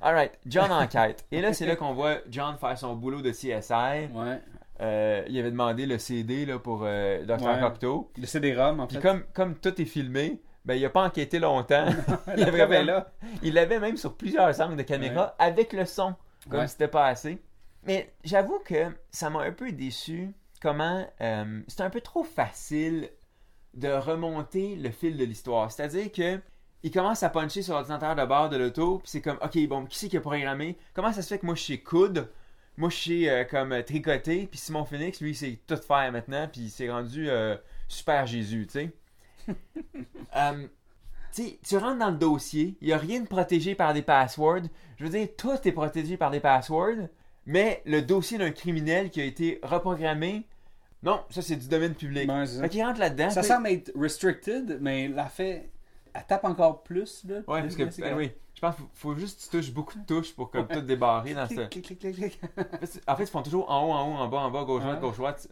Alright, John enquête. Et là, c'est là qu'on voit John faire son boulot de CSI. Ouais. Euh, il avait demandé le CD là, pour euh, Dr. Ouais. Cocteau. Le CD-ROM, en Puis fait. comme, comme tout est filmé, ben, il a pas enquêté longtemps. il, La avait preuve est même- là. il l'avait même sur plusieurs angles de caméra avec le son, comme Ouais. c'était pas assez. Mais j'avoue que ça m'a un peu déçu comment euh, c'est un peu trop facile de remonter le fil de l'histoire. C'est-à-dire que il commence à puncher sur l'ordinateur de bord de l'auto, puis c'est comme, ok, bon, qui c'est qui a programmé? Comment ça se fait que moi je sais coudre Moi je sais euh, comme tricoter, puis Simon Phoenix, lui, sait tout faire maintenant, puis il s'est rendu euh, super Jésus, tu sais. Euh, tu sais, tu rentres dans le dossier, il n'y a rien de protégé par des passwords. Je veux dire, tout est protégé par des passwords, mais le dossier d'un criminel qui a été reprogrammé, non, ça c'est du domaine public. C'est ça. fait qu'il rentre là-dedans. Ça semble être restricted, mais la fait. Elle tape encore plus, là. Ouais, parce que, Là, ben oui, je pense qu'il faut, faut juste que tu touches beaucoup de touches pour comme tout débarrer dans ce... En fait, ils font toujours en haut, en haut, en bas, en bas, gauche, droite, gauche, droite.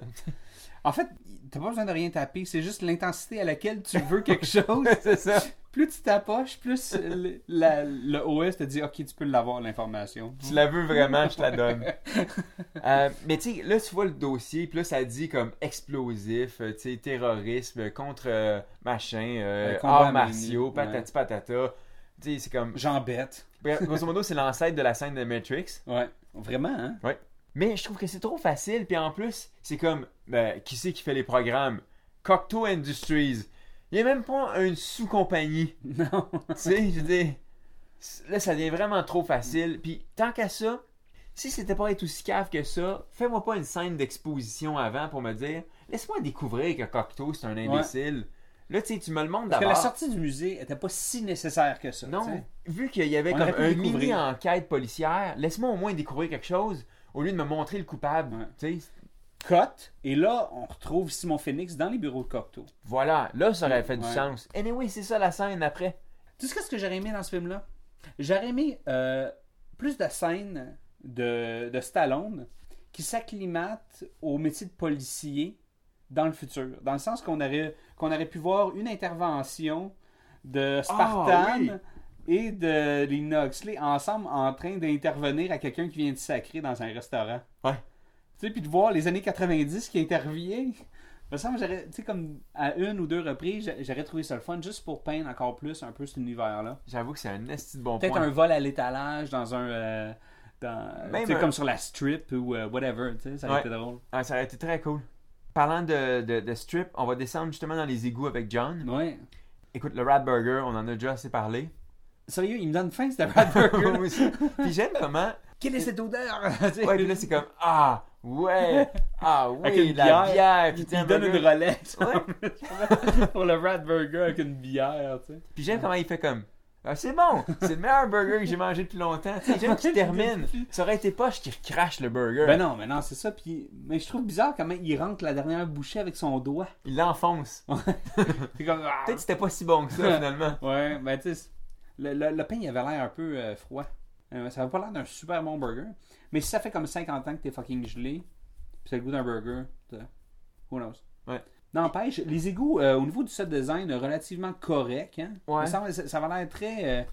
En fait, t'as pas besoin de rien taper, c'est juste l'intensité à laquelle tu veux quelque chose. c'est ça. plus tu t'approches, plus le, la- le OS te dit Ok, tu peux l'avoir, l'information. Tu la veux vraiment, je te la donne. Euh, mais tu sais, là, tu vois le dossier, puis là, ça dit comme explosif, euh, tu sais, terrorisme, contre euh, machin, euh, arts martiaux, patati patata. Tu sais, c'est comme. J'embête. Grosso modo, c'est l'ancêtre de la scène de Matrix. Ouais. Vraiment, hein? Mais je trouve que c'est trop facile, puis en plus, c'est comme, ben, qui c'est qui fait les programmes? Cocteau Industries. Il n'y a même pas une sous-compagnie. Non. tu sais, je dire, là, ça devient vraiment trop facile. Puis, tant qu'à ça, si c'était pas être aussi cave que ça, fais-moi pas une scène d'exposition avant pour me dire, laisse-moi découvrir que Cocteau, c'est un imbécile. Là, tu sais, tu me le montres Parce que la d'abord. sortie du musée était pas si nécessaire que ça. Non, vu qu'il y avait On comme aurait pu un découvrir. mini-enquête policière, laisse-moi au moins découvrir quelque chose au lieu de me montrer le coupable. Ouais. Tu sais, Cut. Et là, on retrouve Simon Phoenix dans les bureaux de Cocteau. voilà, là, ça aurait fait du sens. Anyway, c'est ça la scène après. Tu sais ce que j'aurais aimé dans ce film-là? J'aurais aimé euh, plus de scènes de, de Stallone qui s'acclimatent au métier de policier dans le futur. Dans le sens qu'on aurait, qu'on aurait pu voir une intervention de Spartan Ah, oui. Et de Lina Huxley ensemble en train d'intervenir à quelqu'un qui vient de sacrer dans un restaurant. Ouais. Tu sais, puis de voir les années 90 qui interviennent. Me semble, j'aurais, tu sais, comme à une ou deux reprises, j'a- j'aurais trouvé ça le fun juste pour peindre encore plus un peu cet univers-là. J'avoue que c'est un esti de bon Peut-être point. un vol à l'étalage dans un. euh, dans, Même tu sais, un- comme sur la strip ou euh, whatever, tu sais, ça aurait Ouais. été drôle. Ah, ça aurait été très cool. Parlant de, de, de strip, on va descendre justement dans les égouts avec John. Ouais. Écoute, le Rat Burger, on en a déjà assez parlé. Sérieux, il me donne faim, ce Brad Burger. Moi aussi. Puis j'aime comment. Quelle est cette odeur? Ouais, puis là, c'est comme Ah, ouais, ah, Avec oui, une la bière. Puis, il donne une. Rolex Ouais. pour le Rat Burger avec une bière, tu sais. Puis j'aime comment il fait comme Ah, c'est bon, c'est le meilleur burger que j'ai mangé depuis longtemps. J'aime qu'il termine. Ça aurait été poche qu'il crache le burger. Ben non, mais non, c'est ça. Puis, mais je trouve bizarre comment il rentre la dernière bouchée avec son doigt. Il l'enfonce. Ah. Peut-être que c'était pas si bon que ça finalement. Ouais, ben tu sais, le, le, le pain il avait l'air un peu euh, froid. Euh, ça avait pas l'air d'un super bon burger. Mais si ça fait comme 50 ans que t'es fucking gelé, pis c'est le goût d'un burger, who knows? Ouais. N'empêche, les égouts euh, au niveau du set design relativement correct. Hein? Ouais. Ça, ça avait l'air très.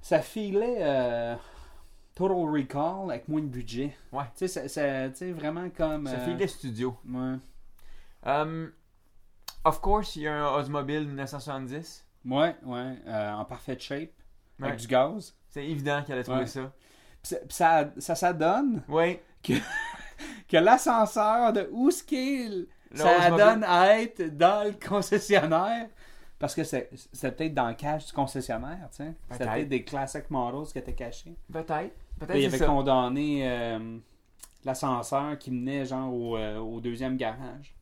ça filait Total Recall avec moins de budget. Ouais. Tu sais, ça- ça- vraiment comme. Ça fait des studios. Ouais. Um, of course, il y a un Osmobile 1970. Ouais, ouais. euh, en parfaite shape. Ouais. Avec du gaz. C'est évident qu'il allait trouver Ouais. ça. Puis ça, ça, donne que que l'ascenseur de où ce Le ça donne à être dans le concessionnaire. Parce que c'est peut-être dans le cache du concessionnaire, tu sais. C'était Peut-être. peut-être des classic models qui étaient cachés. Peut-être. Peut-être il avait ça. condamné euh, l'ascenseur qui menait genre au, euh, au deuxième garage.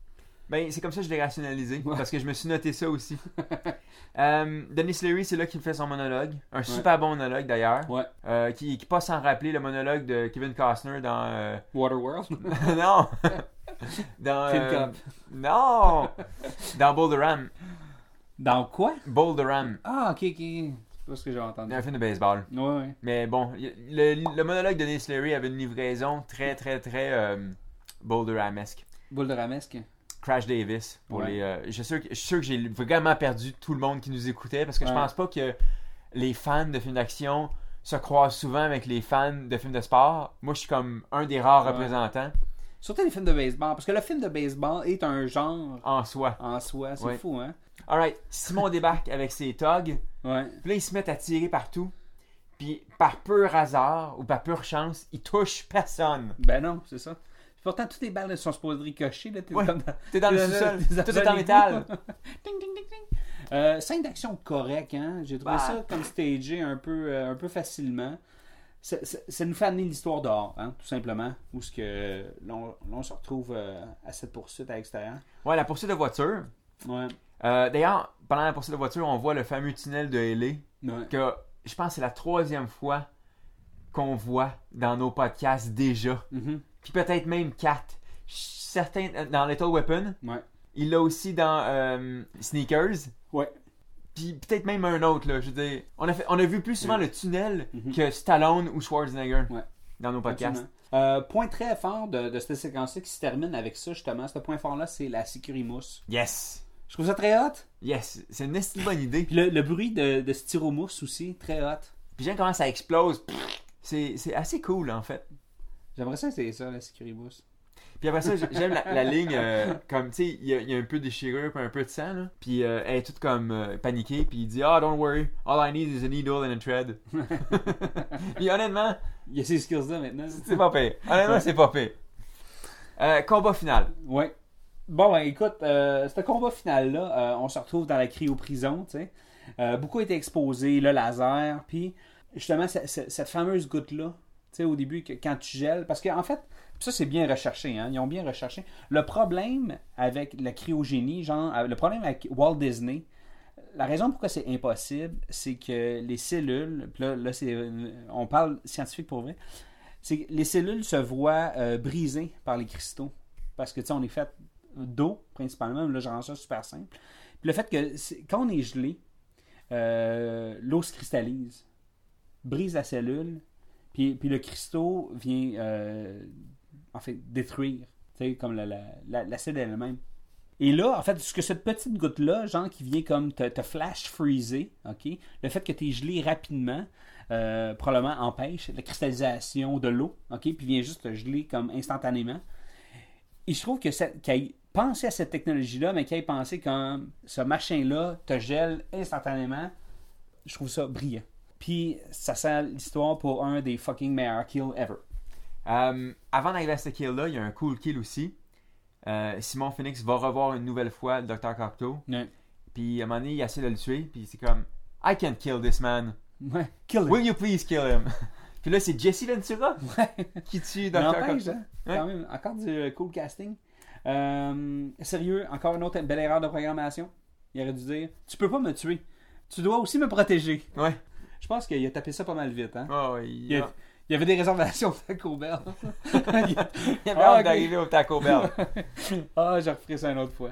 Ben, c'est comme ça que je l'ai rationalisé. Parce que je me suis noté ça aussi. euh, Dennis Leary, c'est là qu'il fait son monologue. Un super bon monologue d'ailleurs. Ouais. Euh, qui, qui passe sans rappeler le monologue de Kevin Costner dans. euh, Waterworld? non! dans. Non! Dans Boulder Ram. Dans quoi? Boulder Ram. Ah, ok, ok. C'est pas ce que j'ai entendu. Un film de baseball. Ouais, ouais. Mais bon, le, le monologue de Dennis Leary avait une livraison très, très, très Boulder Ram-esque. Boule de ramesque. Crash Davis. Pour Ouais. les, euh, je, suis sûr que, je suis sûr que j'ai vraiment perdu tout le monde qui nous écoutait parce que je Ouais. pense pas que les fans de films d'action se croisent souvent avec les fans de films de sport. Moi, je suis comme un des rares Ouais. représentants Surtout les films de baseball. Parce que le film de baseball est un genre en soi. en soi. C'est fou, hein? Alright, Simon débarque avec ses togs. Ouais. Puis là, ils se mettent à tirer partout. Puis par pur hasard ou par pure chance, ils touchent personne. Ben non, c'est ça. Pourtant, toutes les balles sont supposées ricocher. Là, t'es Ouais. dans- T'es dans le sous-sol, t'es tout dans est en métal. ding, ding, ding, ding. Euh, scène d'action correcte, hein? J'ai trouvé Bah. ça comme stagé un peu, euh, un peu facilement. Ça, ça- ça nous fait amener l'histoire dehors, hein, tout simplement. Où ce que l'on l'on se retrouve euh, à cette poursuite à l'extérieur. Ouais, la poursuite de voiture. Ouais. D'ailleurs, pendant la poursuite de voiture, on voit le fameux tunnel de LA. Ouais. que je pense que c'est la troisième fois qu'on voit dans nos podcasts déjà. Mhm. Puis peut-être même quatre. Certains euh, dans Little Weapon. Ouais. Il l'a aussi dans euh, Sneakers. Ouais. Puis peut-être même un autre, là. Je veux dire, on a, fait, on a vu plus souvent Ouais. le tunnel Mhm. que Stallone ou Schwarzenegger Ouais. dans nos podcasts. Euh, point très fort de, de cette séquence-là qui se termine avec ça, justement. Ce point fort-là, c'est la sécurimousse. Yes! Je trouve ça très hot. Yes! C'est une bonne idée. Puis le, le bruit de, de styromousse aussi, très hot. Puis j'aime comment ça explose. C'est assez cool, en fait. J'aimerais ça essayer ça, la sécurimousse. Puis après ça, j'aime la, la ligne, euh, comme, tu sais, il y, a- il y a un peu de déchirure puis un peu de sang, là. Puis euh, elle est toute comme euh, paniquée, puis il dit « Ah, don't worry, all I need is a needle and a thread. » Puis honnêtement, Il y a ces skills-là maintenant. c'est pas pire. Honnêtement, c'est pas pire. Euh, combat final. Ouais. Bon, ben, écoute, euh, ce combat final-là, on se retrouve dans la cryo-prison, tu sais. Beaucoup a été exposé, le laser, puis justement, ce- ce- cette fameuse goutte-là, sais, au début, que, quand tu gèles, parce qu'en fait, ça c'est bien recherché, hein, ils ont bien recherché. Le problème avec la cryogénie, genre, euh, le problème avec Walt Disney, la raison pourquoi c'est impossible, c'est que les cellules, là, là, c'est, euh, on parle scientifique pour vrai, c'est que les cellules se voient euh, brisées par les cristaux. Parce que, tu sais, on est fait d'eau, principalement, là, je rends ça super simple. Puis le fait que, quand on est gelé, l'eau se cristallise, brise la cellule, puis, le cristaux vient, euh, en fait, détruire, tu sais, comme la, la, la, elle-même. Et là, en fait, ce que cette petite goutte-là, genre, qui vient comme te, flash freezer, OK? Le fait que tu es gelé rapidement, euh, probablement empêche la cristallisation de l'eau, OK? Puis vient juste te geler comme instantanément. Et je trouve que ait pensé à cette technologie-là, mais qu'il ait pensé comme ce machin-là te gèle instantanément, je trouve ça brillant. Puis ça sert l'histoire pour un des fucking meilleurs kills ever. Euh, avant d'arriver à ce kill-là, il y a un cool kill aussi. Euh, Simon Phoenix va revoir une nouvelle fois le Dr. Cocteau. Ouais. Puis à un moment donné, il essaie de le tuer. Puis c'est comme I can't kill this man. Ouais, kill him. Will you please kill him? puis là, c'est Jesse Ventura qui tue Dr. Cocteau. hein, Ouais. quand même, encore du euh, cool casting. Euh, sérieux, encore une autre belle erreur de programmation. Il aurait dû dire Tu peux pas me tuer. Tu dois aussi me protéger. Ouais. Je pense qu'il a tapé ça pas mal vite. Hein? Oh, ouais, il, Il, y a- il y avait des réservations de Taco Bell. il avait Ah, hâte ok. d'arriver au Taco Bell. ah, je referai ça une autre fois.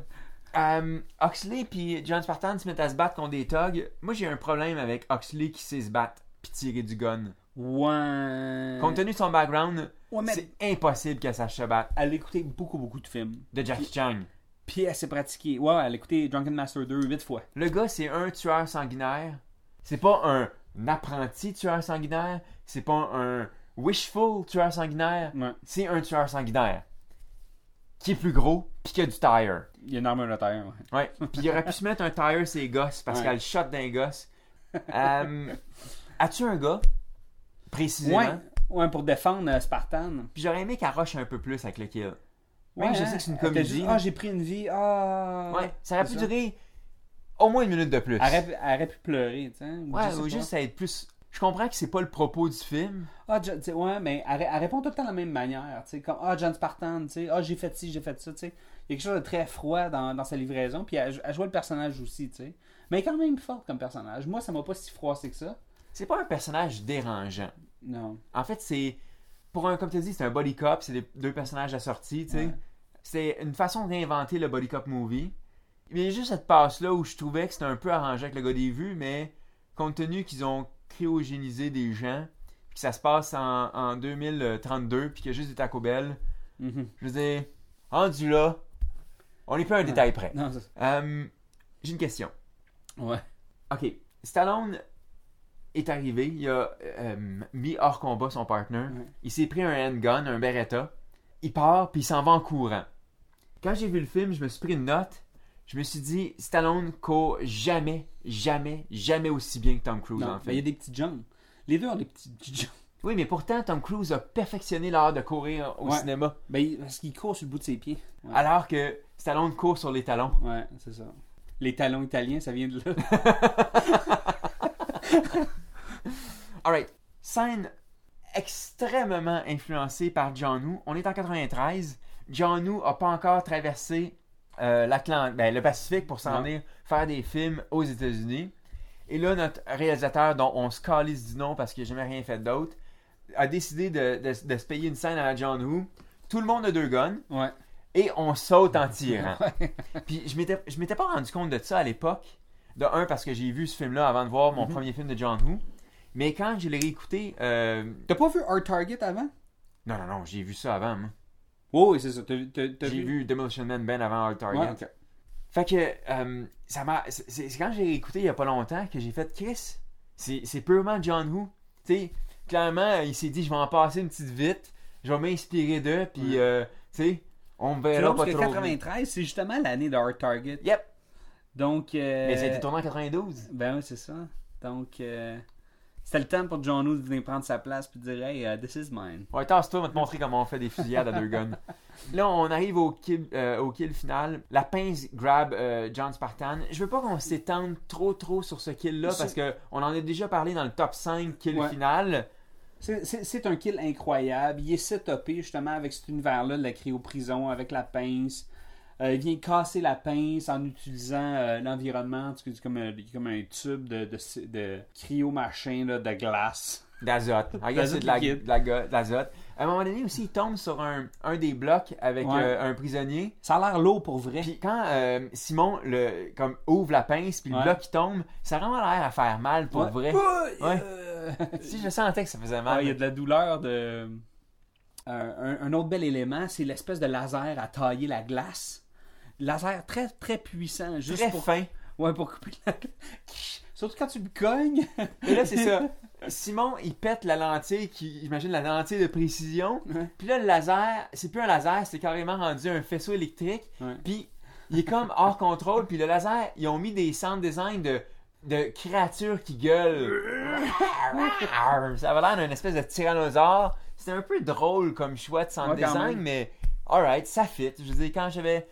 Euh, Oxley puis John Spartan se mettent à se battre contre des thugs. Moi, j'ai un problème avec Oxley qui sait se battre puis tirer du gun. Ouais. Compte tenu de son background, Ouais, mais c'est impossible qu'elle sache se battre. elle a écouté beaucoup, beaucoup de films. De Jackie Chan. Puis elle s'est pratiquée. Ouais, elle a écouté Drunken Master 2 huit fois. Le gars, c'est un tueur sanguinaire. C'est pas un apprenti tueur sanguinaire. C'est pas un wishful tueur sanguinaire. Ouais. C'est un tueur sanguinaire. Qui est plus gros, puis qui a du tire. Il y a une armure de terre. Ouais. Ouais. Puis il aurait pu se mettre un tire sur les gosses parce Ouais. qu'elle shot d'un gosse. Euh, As-tu un gars, précisément, Ouais. Ouais, pour défendre euh, Spartan. Puis j'aurais aimé qu'elle rush un peu plus avec le kill. Même Ouais, je sais que c'est une comédie. Ah, j'ai pris une vie. Ah. Ouais, ça aurait pu durer au moins une minute de plus. Elle aurait, elle aurait pu pleurer, tu sais. ou Ouais, ou juste ça être plus. Je comprends que c'est pas le propos du film. Ah, Jo- tu sais, ouais, mais elle, elle répond tout le temps de la même manière, tu sais, comme ah John Spartan, tu sais, ah j'ai fait ci, j'ai fait ça, tu sais. Il y a quelque chose de très froid dans, dans sa livraison, puis elle, elle jouait le personnage aussi, tu sais. Mais elle est quand même forte comme personnage. Moi, ça m'a pas si froissé que ça. C'est pas un personnage dérangeant. Non. En fait, c'est. Pour un, comme tu dis, c'est un body cop, c'est deux personnages assortis, tu sais. Ouais. C'est une façon de réinventer le body cop movie. Mais il y a juste cette passe-là où je trouvais que c'était un peu arrangé avec le gars des vues, mais compte tenu qu'ils ont cryogénisé des gens, puis que ça se passe en, en 2032, puis qu'il y a juste des Taco Bell, Mhm. je veux dire, rendu là, on n'est pas à un détail près. Euh, J'ai une question. ouais. Ok, Stallone est arrivé, il a euh, mis hors combat son partner, Ouais. il s'est pris un handgun, un Beretta, il part puis il s'en va en courant. Quand j'ai vu le film, je me suis pris une note, je me suis dit Stallone court jamais, jamais, jamais aussi bien que Tom Cruise Non, en mais il y a fait. des petits jumps. Les deux ont des petits jumps. Oui, mais pourtant Tom Cruise a perfectionné l'art de courir au Ouais. cinéma, Ben, parce qu'il court sur le bout de ses pieds. Ouais, alors que Stallone court sur les talons. ouais c'est ça. Les talons italiens, ça vient de là. Alright, scène extrêmement influencée par John Woo. On est en 93. John Woo a pas encore traversé euh, l'Atlant- ben, le Pacifique pour s'en venir faire des films aux États-Unis. Et là, notre réalisateur, dont on se calisse du nom parce qu'il n'a jamais rien fait d'autre, a décidé de, de- de se payer une scène à la John Woo. Tout le monde a deux guns Ouais. et on saute en tirant. Puis je m'étais, je m'étais pas rendu compte de ça à l'époque. De un, parce que j'ai vu ce film-là avant de voir mon premier film de John Woo. Mais quand je l'ai réécouté, euh, T'as pas vu Hard Target avant? non, non, non, j'ai vu ça avant. moi. Oh, oui, c'est ça. J'ai vu? Demolition Man Ben avant Hard Target. Ouais, ok. Fait que euh, ça m'a. C'est, quand j'ai réécouté il y a pas longtemps que j'ai fait Chris. C'est, c'est purement John Woo. Tu sais, clairement, il s'est dit je vais en passer une petite vite, je vais m'inspirer d'eux, puis Ouais. euh, tu sais, on verra pas parce que trop. vite. 93, c'est justement l'année de Hard Target. Yep. Donc. euh, Mais ça a été tourné en 92. Ben oui, c'est ça. Donc, euh, c'était le temps pour John Woo de venir prendre sa place puis de dire Hey, uh, this is mine. Ouais, tasse-toi, on va te montrer comment on fait des fusillades à deux guns. Là, on arrive au kill, euh, au kill final. La pince grab euh, John Spartan. Je veux pas qu'on s'étende trop trop sur ce kill-là parce que on en a déjà parlé dans le top 5 kill Ouais. final. C'est un kill incroyable. Il est setupé justement avec cet univers-là de la cryo-prison, avec la pince. Euh, il vient casser la pince en utilisant euh, l'environnement. Tu sais, comme, un- comme un tube de, de, de cryo-machin de glace. D'azote. Guess D'azote c'est de la- d'azote. À un moment donné aussi, il tombe sur un, un des blocs avec Ouais. euh, un prisonnier. Ça a l'air lourd pour vrai. Puis quand euh, Simon le, comme, ouvre la pince, puis le bloc qui tombe, ça a vraiment l'air à faire mal pour Ouais. vrai. Euh, Si je sentais que ça faisait mal. Il y a de la douleur de. Euh, un, un autre bel élément, c'est l'espèce de laser à tailler la glace. Laser très très puissant, juste très pour, fin. ouais, pour couper la. Surtout quand tu le cognes. Et là, c'est ça. Simon, il pète la lentille, qui, j'imagine la lentille de précision. Ouais. Puis là, le laser, c'est plus un laser, c'est carrément rendu un faisceau électrique. Ouais. Puis il est comme hors contrôle. Puis le laser, ils ont mis des sound design de, de créatures qui gueulent. Ça avait l'air d'une espèce de tyrannosaure. C'était un peu drôle comme choix de sound Ouais, design, mais alright, ça fit. Je veux dire, quand j'avais.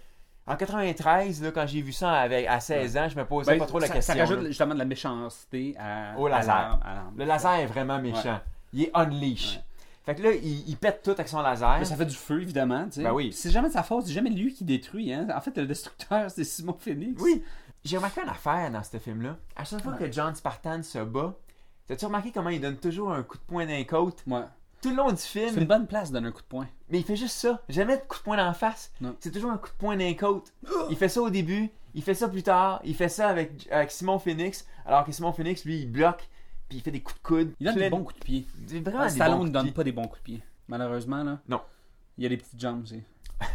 En 93, là, quand j'ai vu ça avec, à 16 ans, je me posais Ben, pas trop la ça, question. ça rajoute là. justement de la méchanceté à, Au laser. à. Le laser est vraiment méchant. Il est unleash. Ouais. Fait que là, il, il pète tout avec son laser. Mais ça fait du feu, évidemment. tu sais. Ben oui. C'est jamais de sa faute, c'est jamais lui qui détruit. Hein. En fait, le destructeur, c'est Simon Phoenix. Oui. J'ai remarqué une affaire dans ce film-là. À chaque fois que John Spartan se bat, t'as-tu remarqué comment il donne toujours un coup de poing d'un côte? Ouais. Tout le long du C'est une film, bonne place de donner un coup de poing. mais il fait juste ça. Jamais de coup de poing d'en face. Non. C'est toujours un coup de poing d'un côte. Il fait ça au début, il fait ça plus tard, il fait ça avec, avec Simon Phoenix, alors que Simon Phoenix, lui, il bloque, puis il fait des coups de coude. Il donne Plein des de- bons coups de pied. Vraiment des Stallone ne donne pas des bons coups de pied. Malheureusement, là. Non. Il y a des petites jambes aussi.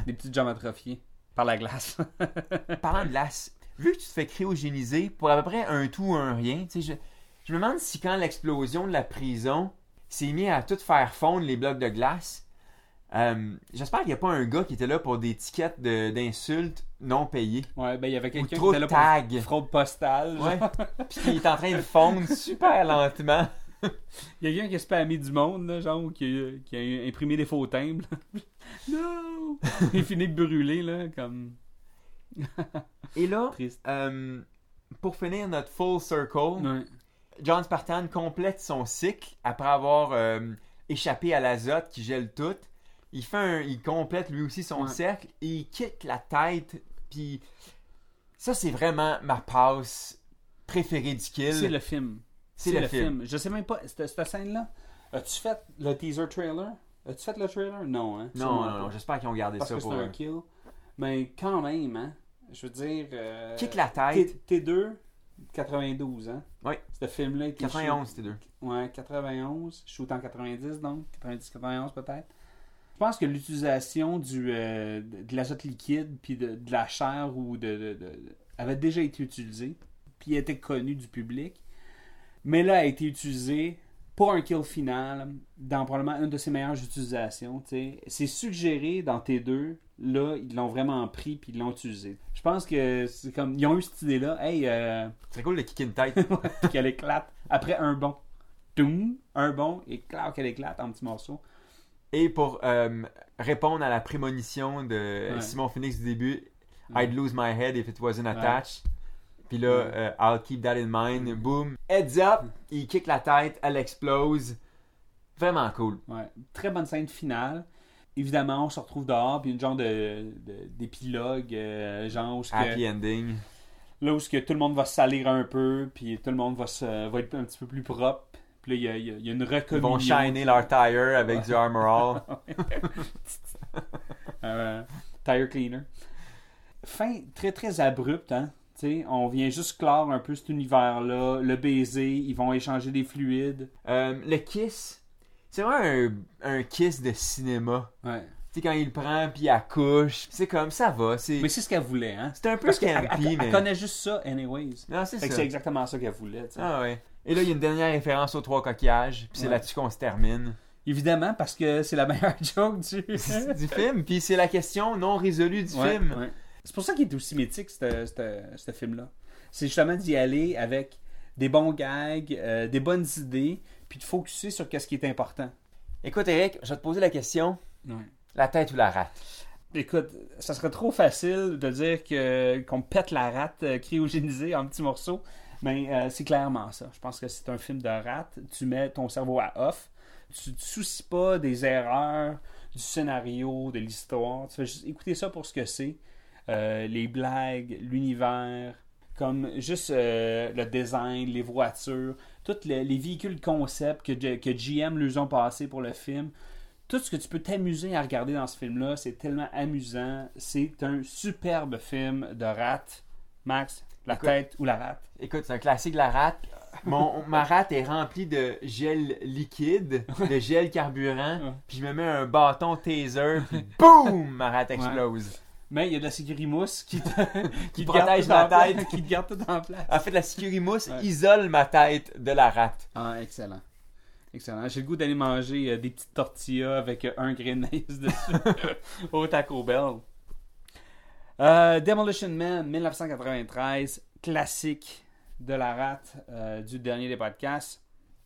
des petites jambes atrophiées par la glace. Parlant de glace, vu que tu te fais cryogéniser pour à peu près un tout ou un rien, tu sais, je, je me demande si quand l'explosion de la prison s'est mis à tout faire fondre les blocs de glace, euh, j'espère qu'il n'y a pas un gars qui était là pour des tickets de- d'insultes non payées. ouais, ben il y avait quelqu'un qui était là pour fraude postale. Ouais. Puis qui est en train de fondre super lentement. Quelqu'un qui a spammé du monde, là, genre, qui a, qui a imprimé des faux timbres. non! Il finit de brûler, là, comme Et là, euh, pour finir notre full circle, Ouais. John Spartan complète son cycle après avoir euh, échappé à l'azote qui gèle tout. Il fait un- il complète lui aussi son Ouais. cercle et il kick la tête. Puis ça, c'est vraiment ma passe préférée du kill. C'est le film. C'est le film. Je sais même pas, cette, cette scène-là, as-tu fait le teaser trailer? As-tu fait le trailer? Non, hein? Non, non, non, j'espère qu'ils ont gardé Parce ça que c'est pour un kill. Mais quand même, hein? Je veux dire... euh, Kick la tête. T- T2, 92, hein? Oui. Ce film-là a été 91, c'était deux. Ouais, 91. Shoot en 90, donc. 90-91 peut-être. Je pense que l'utilisation du euh, de l'azote liquide puis de, de la chair ou de, de- de- avait déjà été utilisée puis était connu du public. Mais là, a été utilisé pour un kill final dans probablement une de ses meilleures utilisations. C'est suggéré dans T2. Là, ils l'ont vraiment pris puis ils l'ont utilisé. Je pense que c'est comme. Ils ont eu cette idée-là. Hey, euh, C'est cool de kicker une tête. puis qu'elle éclate après un bon. Toum, un bon et clac qu'elle éclate en petits morceaux. Et pour euh, répondre à la prémonition de Ouais. Simon Phoenix du début, Ouais. I'd lose my head if it wasn't Ouais. Puis là, euh, I'll keep that in mind. Boom. Heads up. Il kick la tête, elle explose. Vraiment cool. Ouais. Très bonne scène finale. Évidemment, on se retrouve dehors, puis une genre de, de- d'épilogue, euh, genre où ce que- Happy ending. là où que tout le monde va se salir un peu, puis tout le monde va, se, va être un petit peu plus propre. Puis là, il y a, y y une Ils recommunion. vont shiner leur tire avec du Armor All. Euh, tire cleaner. Fin très très abrupte, hein. On vient juste clore un peu cet univers-là, le baiser, ils vont échanger des fluides. Euh, le kiss, c'est vraiment un, un kiss de cinéma. Ouais. Quand il le prend puis il accouche, c'est comme ça va. Mais c'est ce qu'elle voulait, hein. c'est un peu Parce qu'elle campy, elle- mais. elle connaît juste ça, anyways. Non, c'est ça. c'est exactement ça qu'elle voulait. Ah ouais. Et là, il y a une dernière référence aux trois coquillages, puis c'est Ouais. là-dessus qu'on se termine. Évidemment, parce que c'est la meilleure joke du, du film, puis c'est la question non résolue du Ouais, film. ouais. C'est pour ça qu'il est aussi mythique, ce ce- ce film-là. C'est justement d'y aller avec des bons gags, euh, des bonnes idées, puis de focuser sur qu'est-ce qui est important. Écoute, Eric, je vais te poser la question la tête ou la rate? Écoute, ça serait trop facile de dire que qu'on pète la rate euh, cryogénisée en petits morceaux, mais euh, c'est clairement ça. Je pense que c'est un film de rate. Tu mets ton cerveau à off. Tu te soucies pas des erreurs, du scénario, de l'histoire. Tu fais juste écouter ça pour ce que c'est. Euh, les blagues, l'univers, comme juste euh, le design, les voitures, tous les, les véhicules concept que, que GM leur ont passé pour le film. Tout ce que tu peux t'amuser à regarder dans ce film-là, c'est tellement amusant. C'est un superbe film de rate. Max, la Écoute- tête ou la rate? Écoute, c'est un classique la rate. Mon, ma rate est remplie de gel liquide, de gel carburant, puis je me mets un bâton taser, puis boum, ma rate explose. Mais il y a de la sécurimousse qui te, qui te protège ma tête. place, qui te garde tout en place. En fait, la sécurimousse Ouais. isole ma tête de la rate. Ah, excellent. Excellent. J'ai le goût d'aller manger euh, des petites tortillas avec euh, un grenade dessus au Taco Bell. Euh, Demolition Man, 1993, classique de la rate euh, du dernier des podcasts.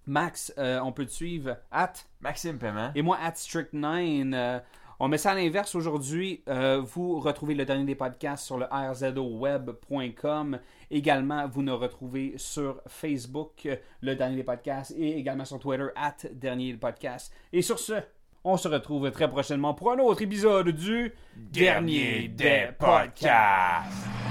Max, euh, on peut te suivre at Maxime Paiement. et moi at Strict9. On met ça à l'inverse aujourd'hui. Euh, vous retrouvez le dernier des podcasts sur le rzoweb.com. Également, vous nous retrouvez sur Facebook, euh, le dernier des podcasts, et également sur Twitter, at dernier des podcasts. Et sur ce, on se retrouve très prochainement pour un autre épisode du Dernier des podcasts.